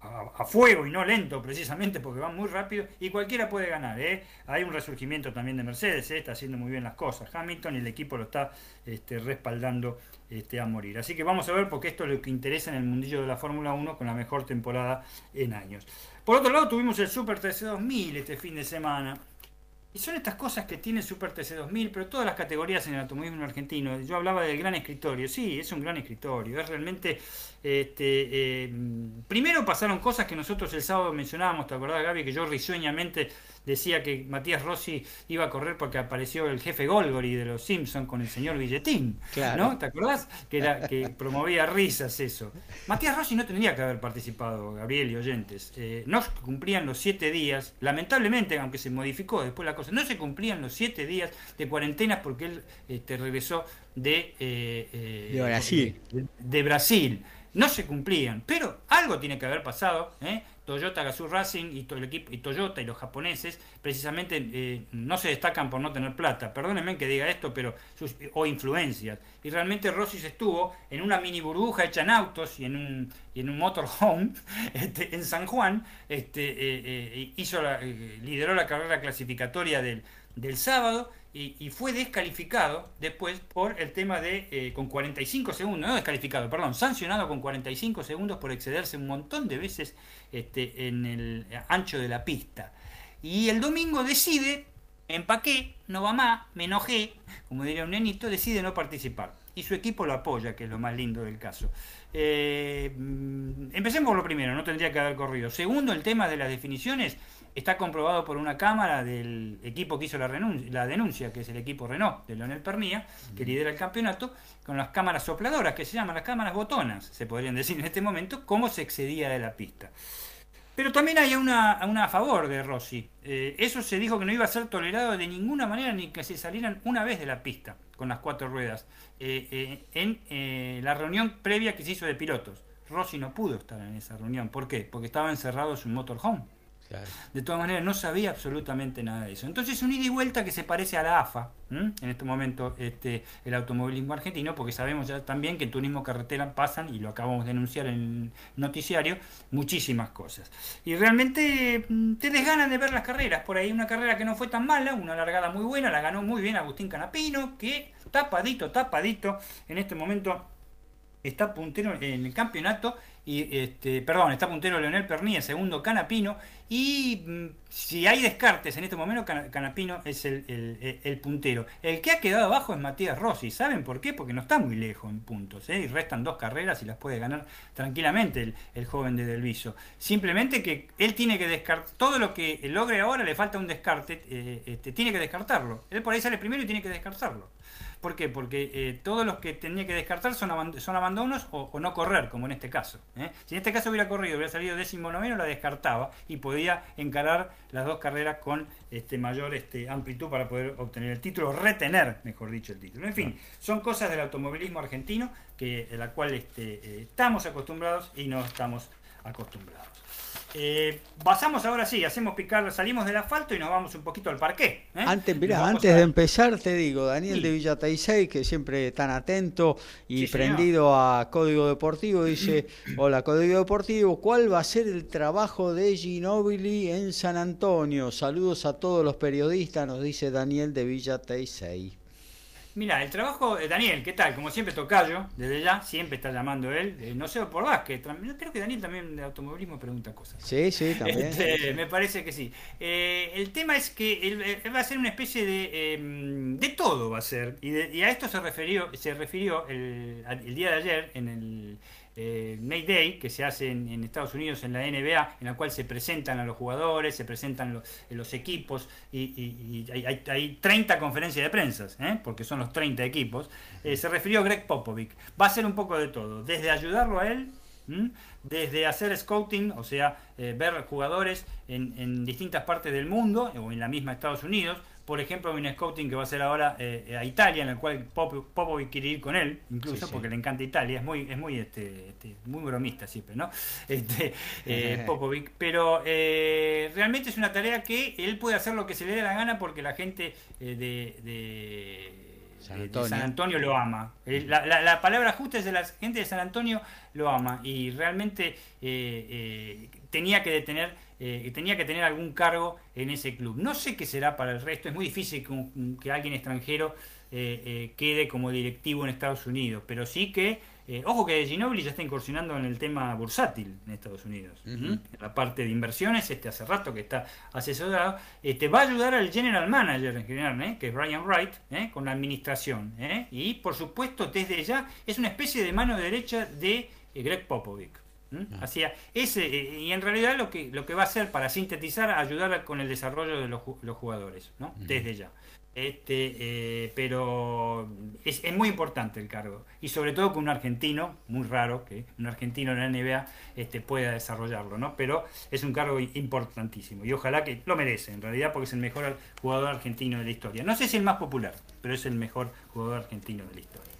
a, fuego y no lento precisamente porque van muy rápido y cualquiera puede ganar. ¿eh? Hay un resurgimiento también de Mercedes, ¿eh? está haciendo muy bien las cosas. Hamilton y el equipo lo está este, respaldando este, a morir. Así que vamos a ver porque esto es lo que interesa en el mundillo de la Fórmula 1 con la mejor temporada en años. Por otro lado tuvimos el Super TC 2000 este fin de semana. Y son estas cosas que tiene Super TC2000, pero todas las categorías en el automovilismo argentino. Yo hablaba del gran escritorio, sí, es un gran escritorio, es realmente... Este, eh, primero pasaron cosas que nosotros el sábado mencionábamos, ¿te acordás Gaby? Que yo risueñamente decía que Matías Rossi iba a correr porque apareció el jefe Golgori de los Simpsons con el señor Billetín. ¿No? ¿Te acordás? Que, era, que promovía risas eso. Matías Rossi no tendría que haber participado, Gabriel y oyentes. Eh, no cumplían los siete días, lamentablemente, aunque se modificó después la cosa, no se cumplían los siete días de cuarentena porque él este, regresó de, eh, eh, de Brasil. De, Brasil. No se cumplían, pero algo tiene que haber pasado, Toyota Gazoo Racing y, el equipo, y Toyota y los japoneses precisamente eh, no se destacan por no tener plata. Perdónenme que diga esto, pero o influencias. Y realmente Rossi estuvo en una mini burbuja hecha en autos y en un, y en un motorhome este, en San Juan. Este, eh, eh, hizo lideró la carrera clasificatoria del, del sábado y, fue descalificado después por el tema de eh, con 45 segundos, no descalificado, perdón, sancionado con 45 segundos por excederse un montón de veces este, en el ancho de la pista. Y el domingo decide, empaqué, no va más, me enojé, como diría un nenito, decide no participar. Y su equipo lo apoya, que es lo más lindo del caso. Eh, mm, empecemos por lo primero, no tendría que haber corrido. Segundo, el tema de las definiciones está comprobado por una cámara del equipo que hizo la, la denuncia, que es el equipo Renault de Leonel Pernía, que lidera el campeonato, con las cámaras sopladoras, que se llaman las cámaras botonas, se podrían decir en este momento, cómo se excedía de la pista. Pero también hay una, una a favor de Rossi. Eh, eso se dijo que no iba a ser tolerado de ninguna manera ni que se salieran una vez de la pista con las cuatro ruedas eh, eh, en la reunión previa que se hizo de pilotos. Rossi no pudo estar en esa reunión. ¿Por qué? Porque estaba encerrado en su motorhome. De todas maneras, no sabía absolutamente nada de eso. Entonces, un ida y vuelta que se parece a la AFA, en este momento, este, el automovilismo argentino, porque sabemos ya también que en turismo carretera pasan, y lo acabamos de denunciar en el noticiario, muchísimas cosas. Y realmente mm, te desganan de ver las carreras. Por ahí una carrera que no fue tan mala, una largada muy buena, la ganó muy bien Agustín Canapino, que tapadito, tapadito, en este momento está puntero en el campeonato y este, perdón, está puntero Leonel Pernía, segundo Canapino, y mm, si hay descartes en este momento, Canapino es el, puntero. El que ha quedado abajo es Matías Rossi, ¿saben por qué? Porque no está muy lejos en puntos, ¿eh? y restan dos carreras y las puede ganar tranquilamente el, joven de Delviso. Simplemente que él tiene que descartar, todo lo que logre ahora le falta un descarte, eh, este, tiene que descartarlo. Él por ahí sale primero y tiene que descartarlo. ¿Por qué? Porque eh, todos los que tenía que descartar son, son abandonos o, no correr, como en este caso. ¿eh? Si en este caso hubiera corrido, hubiera salido décimo noveno, la descartaba y podía encarar las dos carreras con este, mayor este, amplitud para poder obtener el título, retener, mejor dicho, el título. En fin, son cosas del automovilismo argentino que, a la cual este, eh, estamos acostumbrados y no estamos acostumbrados. Eh, pasamos ahora sí, hacemos picar, salimos del asfalto y nos vamos un poquito al parque. ¿eh? Antes, antes de empezar, te digo, Daniel de Villa Taisei, que siempre tan atento y prendido a Código Deportivo, dice: Hola, Código Deportivo, ¿cuál va a ser el trabajo de Ginobili en San Antonio? Saludos a todos los periodistas, nos dice Daniel de Villa Taisei. Mira, el trabajo de Daniel, ¿qué tal? Como siempre tocayo, desde ya, siempre está llamando él. Eh, no sé por que creo que Daniel también de automovilismo pregunta cosas. Sí, sí, también. Este, me parece que sí. Eh, el tema es que él, va a ser una especie de... Em, de todo va a ser. Y, a esto se refirió, se refirió el día de ayer en el eh, Day, que se hace en, Estados Unidos en la NBA, en la cual se presentan a los jugadores, se presentan los, equipos y, hay, 30 conferencias de prensa, ¿eh? porque son los 30 equipos. Eh, se refirió Greg Popovic. Va a ser un poco de todo, desde ayudarlo a él desde hacer scouting, o sea, ver jugadores en, distintas partes del mundo o en la misma Estados Unidos, por ejemplo, hay un scouting que va a ser ahora eh, a Italia, en el cual Popovic quiere ir con él, incluso porque le encanta Italia, es muy, es muy, este, este muy bromista siempre, ¿no? Este, eh, Popovic, pero eh, realmente es una tarea que él puede hacer lo que se le dé la gana porque la gente de San Antonio. lo ama. La, palabra justa es de la gente de San Antonio lo ama y realmente eh, eh, tenía que detener, eh, tenía que tener algún cargo en ese club. No sé qué será para el resto. Es muy difícil que alguien extranjero quede como directivo en Estados Unidos, pero sí que eh, ojo que Ginobili ya está incursionando en el tema bursátil en Estados Unidos. En la parte de inversiones, este hace rato que está asesorado. Este, va a ayudar al general manager en general, ¿eh? que es Brian Wright, ¿eh? con la administración. Y por supuesto, desde ya es una especie de mano derecha de Greg Popovic. Hacia ese, y en realidad lo que, lo que va a hacer para sintetizar, ayudar con el desarrollo de los, los jugadores, ¿no? desde ya. Este, eh, pero es, muy importante el cargo. Y sobre todo con un argentino, muy raro que un argentino en la NBA este, pueda desarrollarlo, ¿no? Pero es un cargo importantísimo. Y ojalá que lo merece, en realidad, porque es el mejor jugador argentino de la historia. No sé si el más popular, pero es el mejor jugador argentino de la historia.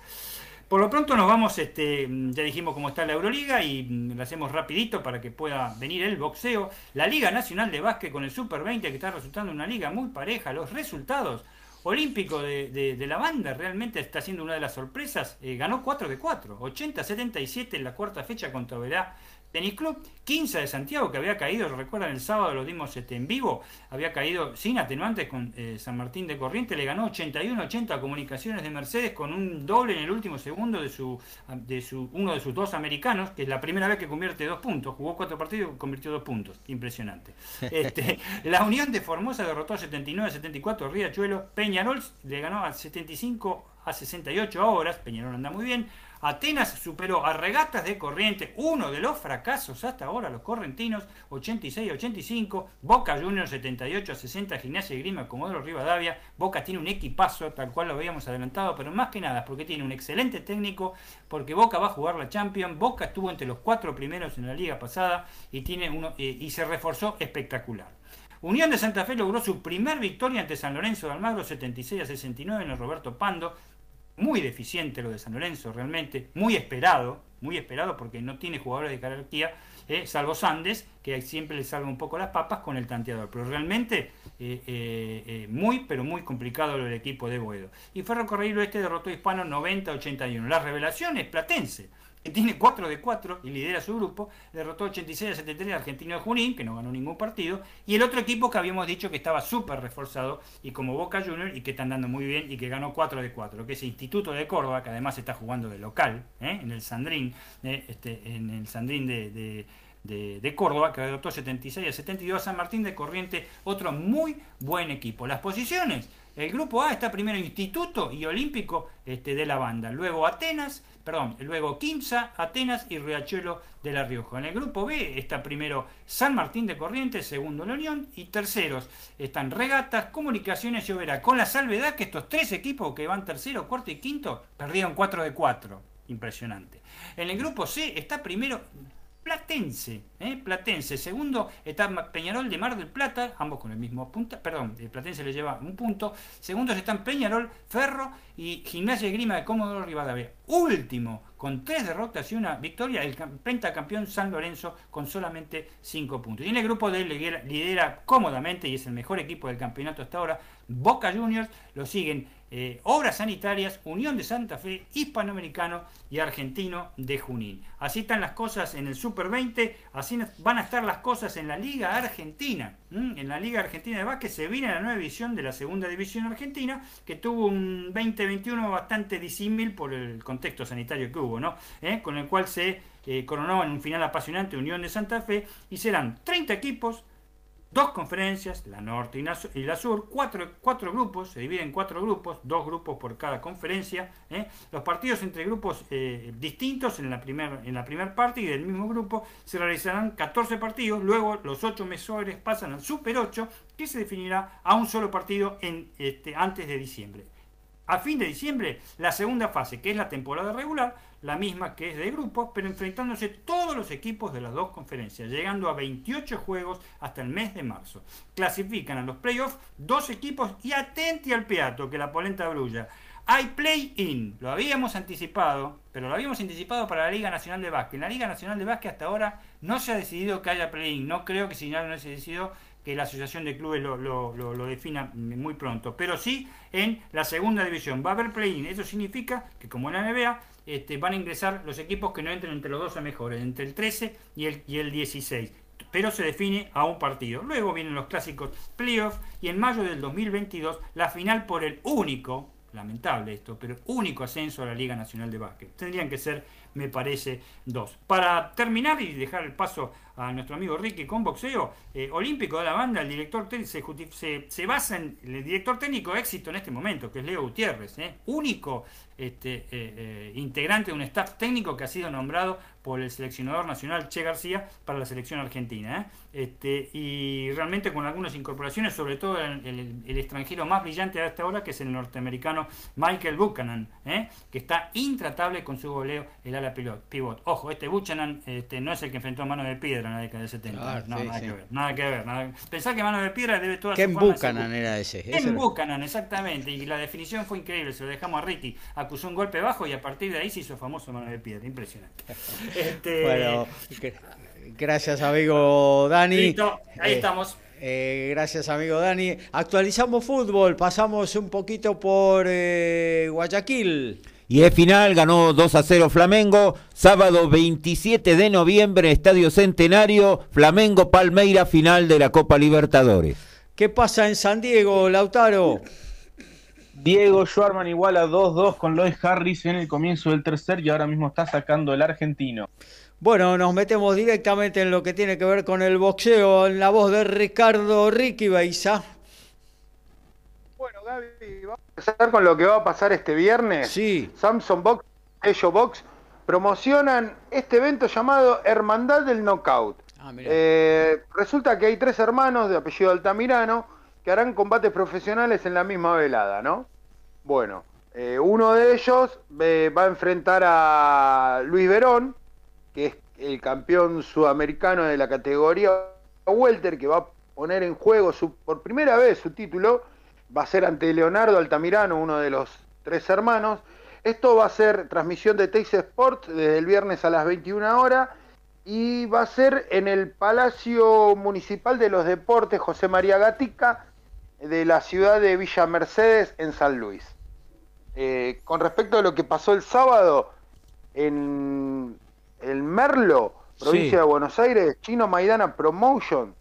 Por lo pronto nos vamos, este, ya dijimos cómo está la Euroliga y lo hacemos rapidito para que pueda venir el boxeo. La Liga Nacional de Básquet con el Super 20 que está resultando una liga muy pareja. Los resultados olímpico de, la banda realmente está siendo una de las sorpresas. Eh, ganó 4 de 4, 80-77 en la cuarta fecha contra Verá Tenis Club, 15 de Santiago, que había caído, recuerdan el sábado lo dimos este, en vivo, había caído sin atenuantes con eh, San Martín de Corriente, le ganó 81-80 a Comunicaciones de Mercedes con un doble en el último segundo de su, de su uno de sus dos americanos, que es la primera vez que convierte dos puntos, jugó cuatro partidos y convirtió dos puntos, impresionante. Este, la Unión de Formosa derrotó a 79-74 Riachuelo, Peñarol le ganó a 75 a 68 horas, Peñarol anda muy bien, Atenas superó a Regatas de Corriente, uno de los fracasos hasta ahora, los correntinos, 86-85, Boca Juniors 78-60, Gimnasia y Grima, Comodoro Rivadavia, Boca tiene un equipazo, tal cual lo habíamos adelantado, pero más que nada porque tiene un excelente técnico, porque Boca va a jugar la Champions, Boca estuvo entre los cuatro primeros en la liga pasada y, tiene uno, eh, y se reforzó espectacular. Unión de Santa Fe logró su primer victoria ante San Lorenzo de Almagro 76 a 69 en el Roberto Pando muy deficiente lo de San Lorenzo, realmente, muy esperado, muy esperado porque no tiene jugadores de jerarquía, eh, salvo Sandes, que siempre le salva un poco las papas con el tanteador, pero realmente eh, eh, muy, pero muy complicado lo del equipo de Boedo. Y Ferrocarril Oeste derrotó a Hispano 90-81. La revelación es Tiene 4 de 4 y lidera su grupo, derrotó 86 a 73 al Argentino de Junín, que no ganó ningún partido, y el otro equipo que habíamos dicho que estaba súper reforzado y como Boca Junior y que está andando muy bien y que ganó 4 de 4, que es Instituto de Córdoba, que además está jugando de local, ¿eh? en el Sandrín, ¿eh? este, en el Sandrín de, de Córdoba, que derrotó 76 a 72 a San Martín de Corriente, otro muy buen equipo. Las posiciones, el grupo A está primero Instituto y Olímpico este, de la banda, luego Atenas, perdón, luego Quimsa, Atenas y Riachuelo de La Rioja. En el grupo B está primero San Martín de Corrientes, segundo La Unión y terceros están Regatas, Comunicaciones y Oberá, con la salvedad que estos tres equipos que van tercero, cuarto y quinto perdieron 4 de 4. Impresionante. En el grupo C está primero Platense, ¿eh? Platense. Segundo está Peñarol de Mar del Plata, ambos con el mismo punto, perdón, Platense le lleva un punto. Segundos están Peñarol, Ferro y Gimnasia de Grima de Cómodo Rivadavia. Último, con tres derrotas y una victoria, el pentacampeón San Lorenzo con solamente cinco puntos. Y en el grupo D lidera cómodamente y es el mejor equipo del campeonato hasta ahora, Boca Juniors, lo siguen eh, Obras Sanitarias, Unión de Santa Fe, Hispanoamericano y Argentino de Junín. Así están las cosas en el Super 20, así van a estar las cosas en la Liga Argentina. En la Liga Argentina de Básquet se viene la nueva edición de la Segunda División Argentina, que tuvo un 2021 bastante disímil por el contexto sanitario que hubo, ¿no? ¿Eh? Con el cual se eh, coronó en un final apasionante Unión de Santa Fe y serán 30 equipos dos conferencias, la norte y la sur, cuatro, cuatro grupos, se dividen en cuatro grupos, dos grupos por cada conferencia. ¿eh? Los partidos entre grupos eh, distintos en la primera primer parte y del mismo grupo se realizarán 14 partidos, luego los ocho mejores pasan al Super 8, que se definirá a un solo partido en, este, antes de diciembre. A fin de diciembre, la segunda fase, que es la temporada regular, la misma que es de grupos, pero enfrentándose todos los equipos de las dos conferencias, llegando a 28 juegos hasta el mes de marzo. Clasifican a los playoffs dos equipos y atente al peato, que la polenta brulla. Hay play-in, lo habíamos anticipado, pero lo habíamos anticipado para la Liga Nacional de Básquet. En la Liga Nacional de Básquet hasta ahora no se ha decidido que haya play-in, no creo que si no, no se ha decidido que la Asociación de Clubes lo, lo, defina muy pronto, pero sí en la segunda división. Va a haber play-in, eso significa que como en la NBA este, van a ingresar los equipos que no entren entre los dos a mejores, entre el 13 y el, y el 16 pero se define a un partido. Luego vienen los clásicos playoffs y en mayo del 2022 la final por el único, lamentable esto, pero único ascenso a la Liga Nacional de Básquet. Tendrían que ser, me parece, dos. Para terminar y dejar el paso a nuestro amigo Ricky con boxeo, eh, olímpico de la banda, el director se, se, basa en el director técnico éxito en este momento, que es Leo Gutiérrez, eh, único este, eh, integrante de un staff técnico que ha sido nombrado por el seleccionador nacional Che García para la selección argentina. Este, y realmente con algunas incorporaciones, sobre todo el, extranjero más brillante de esta hora, que es el norteamericano Michael Buchanan, que está intratable con su goleo el ala la pivot. Ojo, este Buchanan este, no es el que enfrentó a Mano de Piedra en la década del 70. no, nada, Que ver, nada que ver. Nada... Pensá que Mano de Piedra debe toda Ken Buchanan era ese. Ken Buchanan, exactamente. Y la definición fue increíble. Se lo dejamos a Ricky. Acusó un golpe bajo y a partir de ahí se hizo famoso Mano de Piedra. Impresionante. este... Bueno, gracias amigo Dani. Listo, ahí eh, estamos. Eh, gracias, amigo Dani. Actualizamos fútbol, pasamos un poquito por eh, Guayaquil. Y es final, ganó 2 a 0 Flamengo. Sábado 27 de noviembre, Estadio Centenario, Flamengo Palmeira, final de la Copa Libertadores. ¿Qué pasa en San Diego, Lautaro? Diego Schwarman igual a 2-2 con Lloyd Harris en el comienzo del tercer y ahora mismo está sacando el argentino. Bueno, nos metemos directamente en lo que tiene que ver con el boxeo, en la voz de Ricardo Ricky Beiza. Bueno, Gaby, empezar con lo que va a pasar este viernes. Sí. Samsung Box, Ello Box, promocionan este evento llamado Hermandad del Knockout. Ah, eh, resulta que hay tres hermanos de apellido Altamirano que harán combates profesionales en la misma velada, ¿no? Bueno, eh, uno de ellos eh, va a enfrentar a Luis Verón, que es el campeón sudamericano de la categoría Welter, que va a poner en juego su, por primera vez su título, va a ser ante Leonardo Altamirano, uno de los tres hermanos. Esto va a ser transmisión de Teis Sport desde el viernes a las 21 horas y va a ser en el Palacio Municipal de los Deportes José María Gatica de la ciudad de Villa Mercedes en San Luis. Eh, con respecto a lo que pasó el sábado, en el Merlo, provincia de Buenos Aires, Chino Maidana Promotion,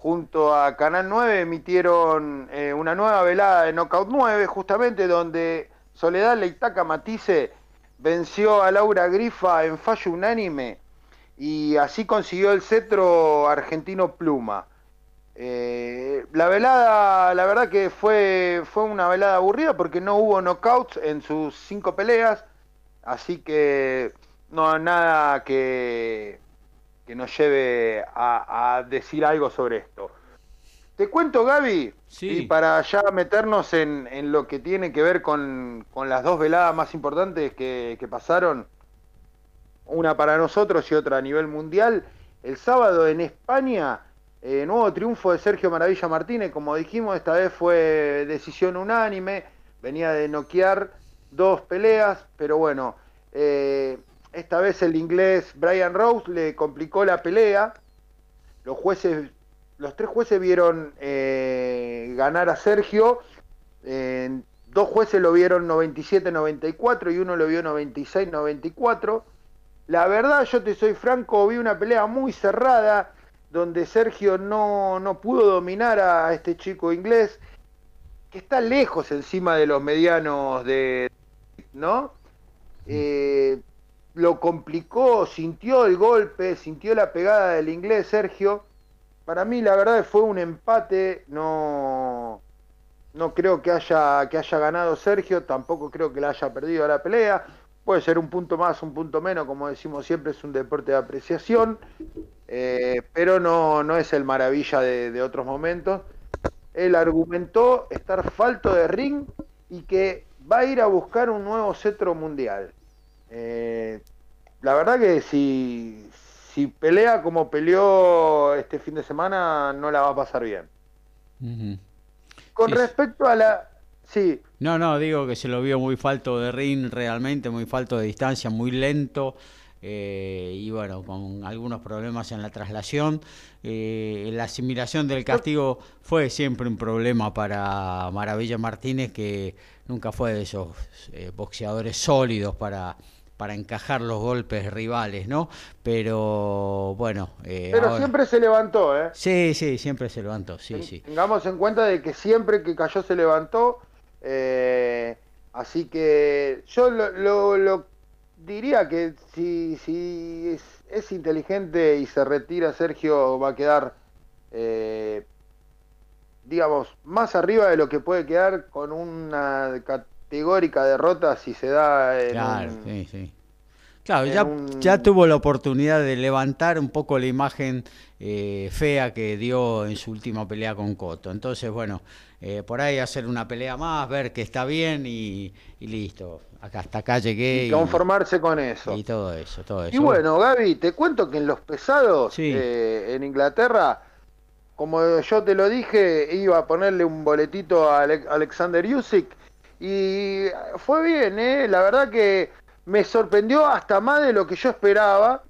junto a Canal 9, emitieron eh, una nueva velada de Knockout 9, justamente donde Soledad Leitaca Matice venció a Laura Grifa en fallo unánime y así consiguió el cetro argentino Pluma. Eh, la velada, la verdad que fue, fue una velada aburrida porque no hubo knockouts en sus cinco peleas, así que no nada que, que nos lleve a, decir algo sobre esto. Te cuento, Gaby, y para ya meternos en, en, lo que tiene que ver con, las dos veladas más importantes que, pasaron, una para nosotros y otra a nivel mundial, el sábado en España, eh, nuevo triunfo de Sergio Maravilla Martínez, como dijimos, esta vez fue decisión unánime, venía de noquear dos peleas, pero bueno, eh, esta vez el inglés Brian Rose le complicó la pelea. Los jueces, los tres jueces vieron eh, ganar a Sergio. dos jueces lo vieron 97-94 y uno lo vio 96-94. La verdad, yo te soy franco, vi una pelea muy cerrada donde Sergio no, no pudo dominar a este chico inglés que está lejos encima de los medianos de, ¿no? Eh, lo complicó, sintió el golpe, sintió la pegada del inglés Sergio. Para mí la verdad fue un empate, no, no creo que haya, que haya ganado Sergio, tampoco creo que le haya perdido la pelea. Puede ser un punto más, un punto menos, como decimos siempre, es un deporte de apreciación, eh, pero no, no es el maravilla de, de otros momentos. Él argumentó estar falto de ring y que va a ir a buscar un nuevo cetro mundial. Eh, la verdad que si, si pelea como peleó este fin de semana, no la va a pasar bien. Con respecto a la... Sí. No, no, digo que se lo vio muy falto de ring realmente, muy falto de distancia, muy lento. Eh, y bueno, con algunos problemas en la traslación. Eh, la asimilación del castigo fue siempre un problema para Maravilla Martínez, que nunca fue de esos boxeadores sólidos para para encajar los golpes rivales, ¿no? Pero bueno. Eh, Pero siempre se levantó, ¿eh? Sí, sí, siempre se levantó, sí, sí. Tengamos en cuenta de que siempre que cayó se levantó. Eh, así que yo lo, diría que si, si es, inteligente y se retira Sergio, va a quedar. Eh, digamos, más arriba de lo que puede quedar con una categórica derrota si se da en claro, sí, sí. Claro, ya, ya tuvo la oportunidad de levantar un poco la imagen eh, fea que dio en su última pelea con Coto. Entonces, bueno, eh, por ahí hacer una pelea más, ver que está bien y, listo. Acá, hasta acá llegué. Y conformarse con eso. Y todo eso, todo eso. Y bueno, Gaby, te cuento que en los pesados, eh, en Inglaterra, como yo te lo dije, iba a ponerle un boletito a Alexander Yusik y fue bien, ¿eh? La verdad que me sorprendió hasta más de lo que yo esperaba.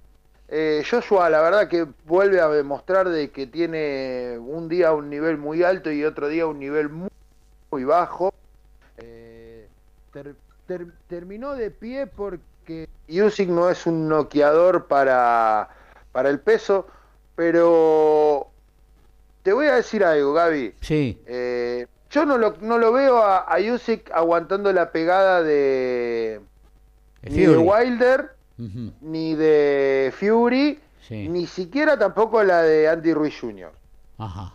Eh, Joshua, la verdad que vuelve a demostrar de que tiene un día un nivel muy alto y otro día un nivel muy, bajo. Eh, terminó de pie porque Usyk no es un noqueador para, para el peso, pero te voy a decir algo, Gaby. Sí. Eh, yo no lo, no lo veo a, a aguantando la pegada de, ni de Wilder, ni de Fury, ni siquiera tampoco la de Andy Ruiz Jr. Ajá.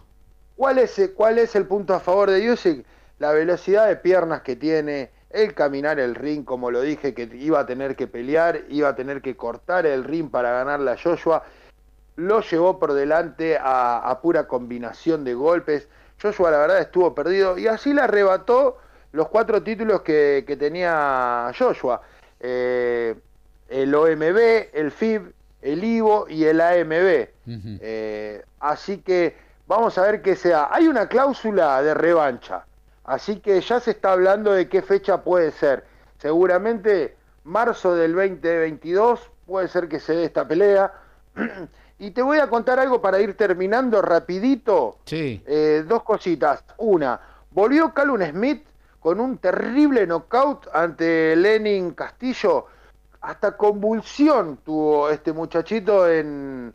¿Cuál es, ¿Cuál es el punto a favor de Usyk? La velocidad de piernas que tiene, el caminar el ring, como lo dije, que iba a tener que pelear, iba a tener que cortar el ring para ganarle a Joshua. Lo llevó por delante a, pura combinación de golpes. Joshua, la verdad, estuvo perdido y así le arrebató los cuatro títulos que, que tenía Joshua. Eh, el OMB, el FIB, el IVO y el AMB. Eh, así que vamos a ver qué sea. Hay una cláusula de revancha, así que ya se está hablando de qué fecha puede ser. Seguramente marzo del 2022 puede ser que se dé esta pelea. y te voy a contar algo para ir terminando rapidito. Sí. Eh, dos cositas. Una, volvió Calum Smith con un terrible knockout ante Lenin Castillo. Hasta convulsión tuvo este muchachito en,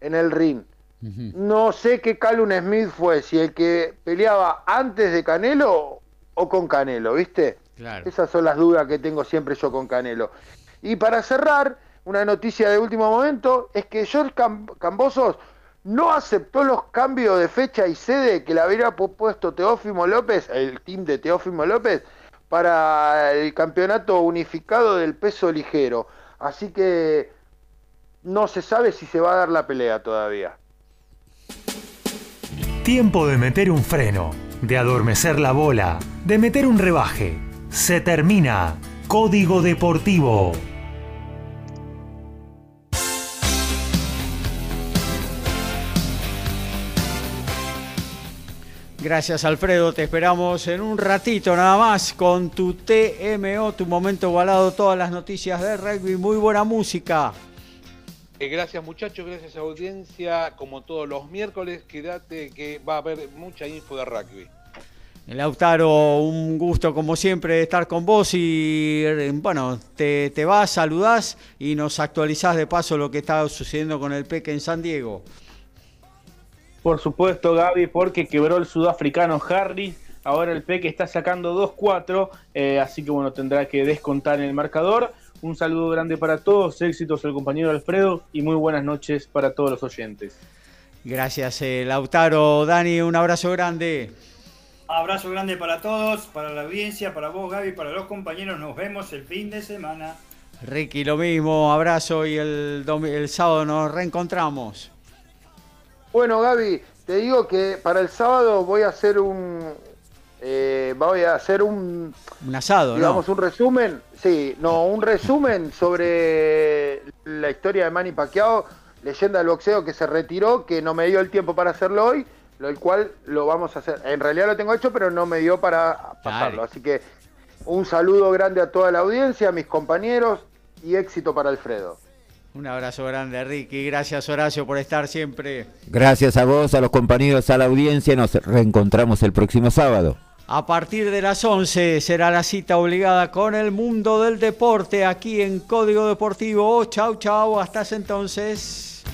en el ring. No sé qué Calum Smith fue, si el que peleaba antes de Canelo o con Canelo, ¿viste? Esas son las dudas que tengo siempre yo con Canelo. Y para cerrar, una noticia de último momento es que George Cambosos no aceptó los cambios de fecha y sede que le había propuesto Teófimo López, el team de Teófimo López, para el campeonato unificado del peso ligero. Así que no se sabe si se va a dar la pelea todavía. Tiempo de meter un freno, de adormecer la bola, de meter un rebaje. Se termina. Código Deportivo. Gracias Alfredo, te esperamos en un ratito nada más con tu TMO, tu momento balado, todas las noticias de rugby, muy buena música. Eh, gracias muchachos, gracias audiencia, como todos los miércoles, quédate que va a haber mucha info de rugby. Lautaro, un gusto como siempre estar con vos y bueno, te, te vas, saludás y nos actualizás de paso lo que está sucediendo con el Peque en San Diego. Por supuesto, Gaby, porque quebró el sudafricano Harry. Ahora el Peque está sacando 2-4, eh, así que bueno, tendrá que descontar en el marcador. Un saludo grande para todos, éxitos al compañero Alfredo y muy buenas noches para todos los oyentes. Gracias, eh, Lautaro. Dani, un abrazo grande. Abrazo grande para todos, para la audiencia, para vos, Gaby, para los compañeros. Nos vemos el fin de semana. Ricky, lo mismo, abrazo y el, el sábado nos reencontramos. Bueno, Gaby, te digo que para el sábado voy a hacer un. Eh, voy a hacer un. Un asado, Digamos, un resumen. Sí, no, un resumen sobre la historia de Manny Pacquiao, leyenda del boxeo que se retiró, que no me dio el tiempo para hacerlo hoy, lo cual lo vamos a hacer. En realidad lo tengo hecho, pero no me dio para pasarlo. Así que un saludo grande a toda la audiencia, a mis compañeros y éxito para Alfredo. Un abrazo grande, Ricky. Gracias, Horacio, por estar siempre. Gracias a vos, a los compañeros, a la audiencia. Nos reencontramos el próximo sábado. A partir de las 11 será la cita obligada con el mundo del deporte aquí en Código Deportivo. Chau, chau. Hasta entonces.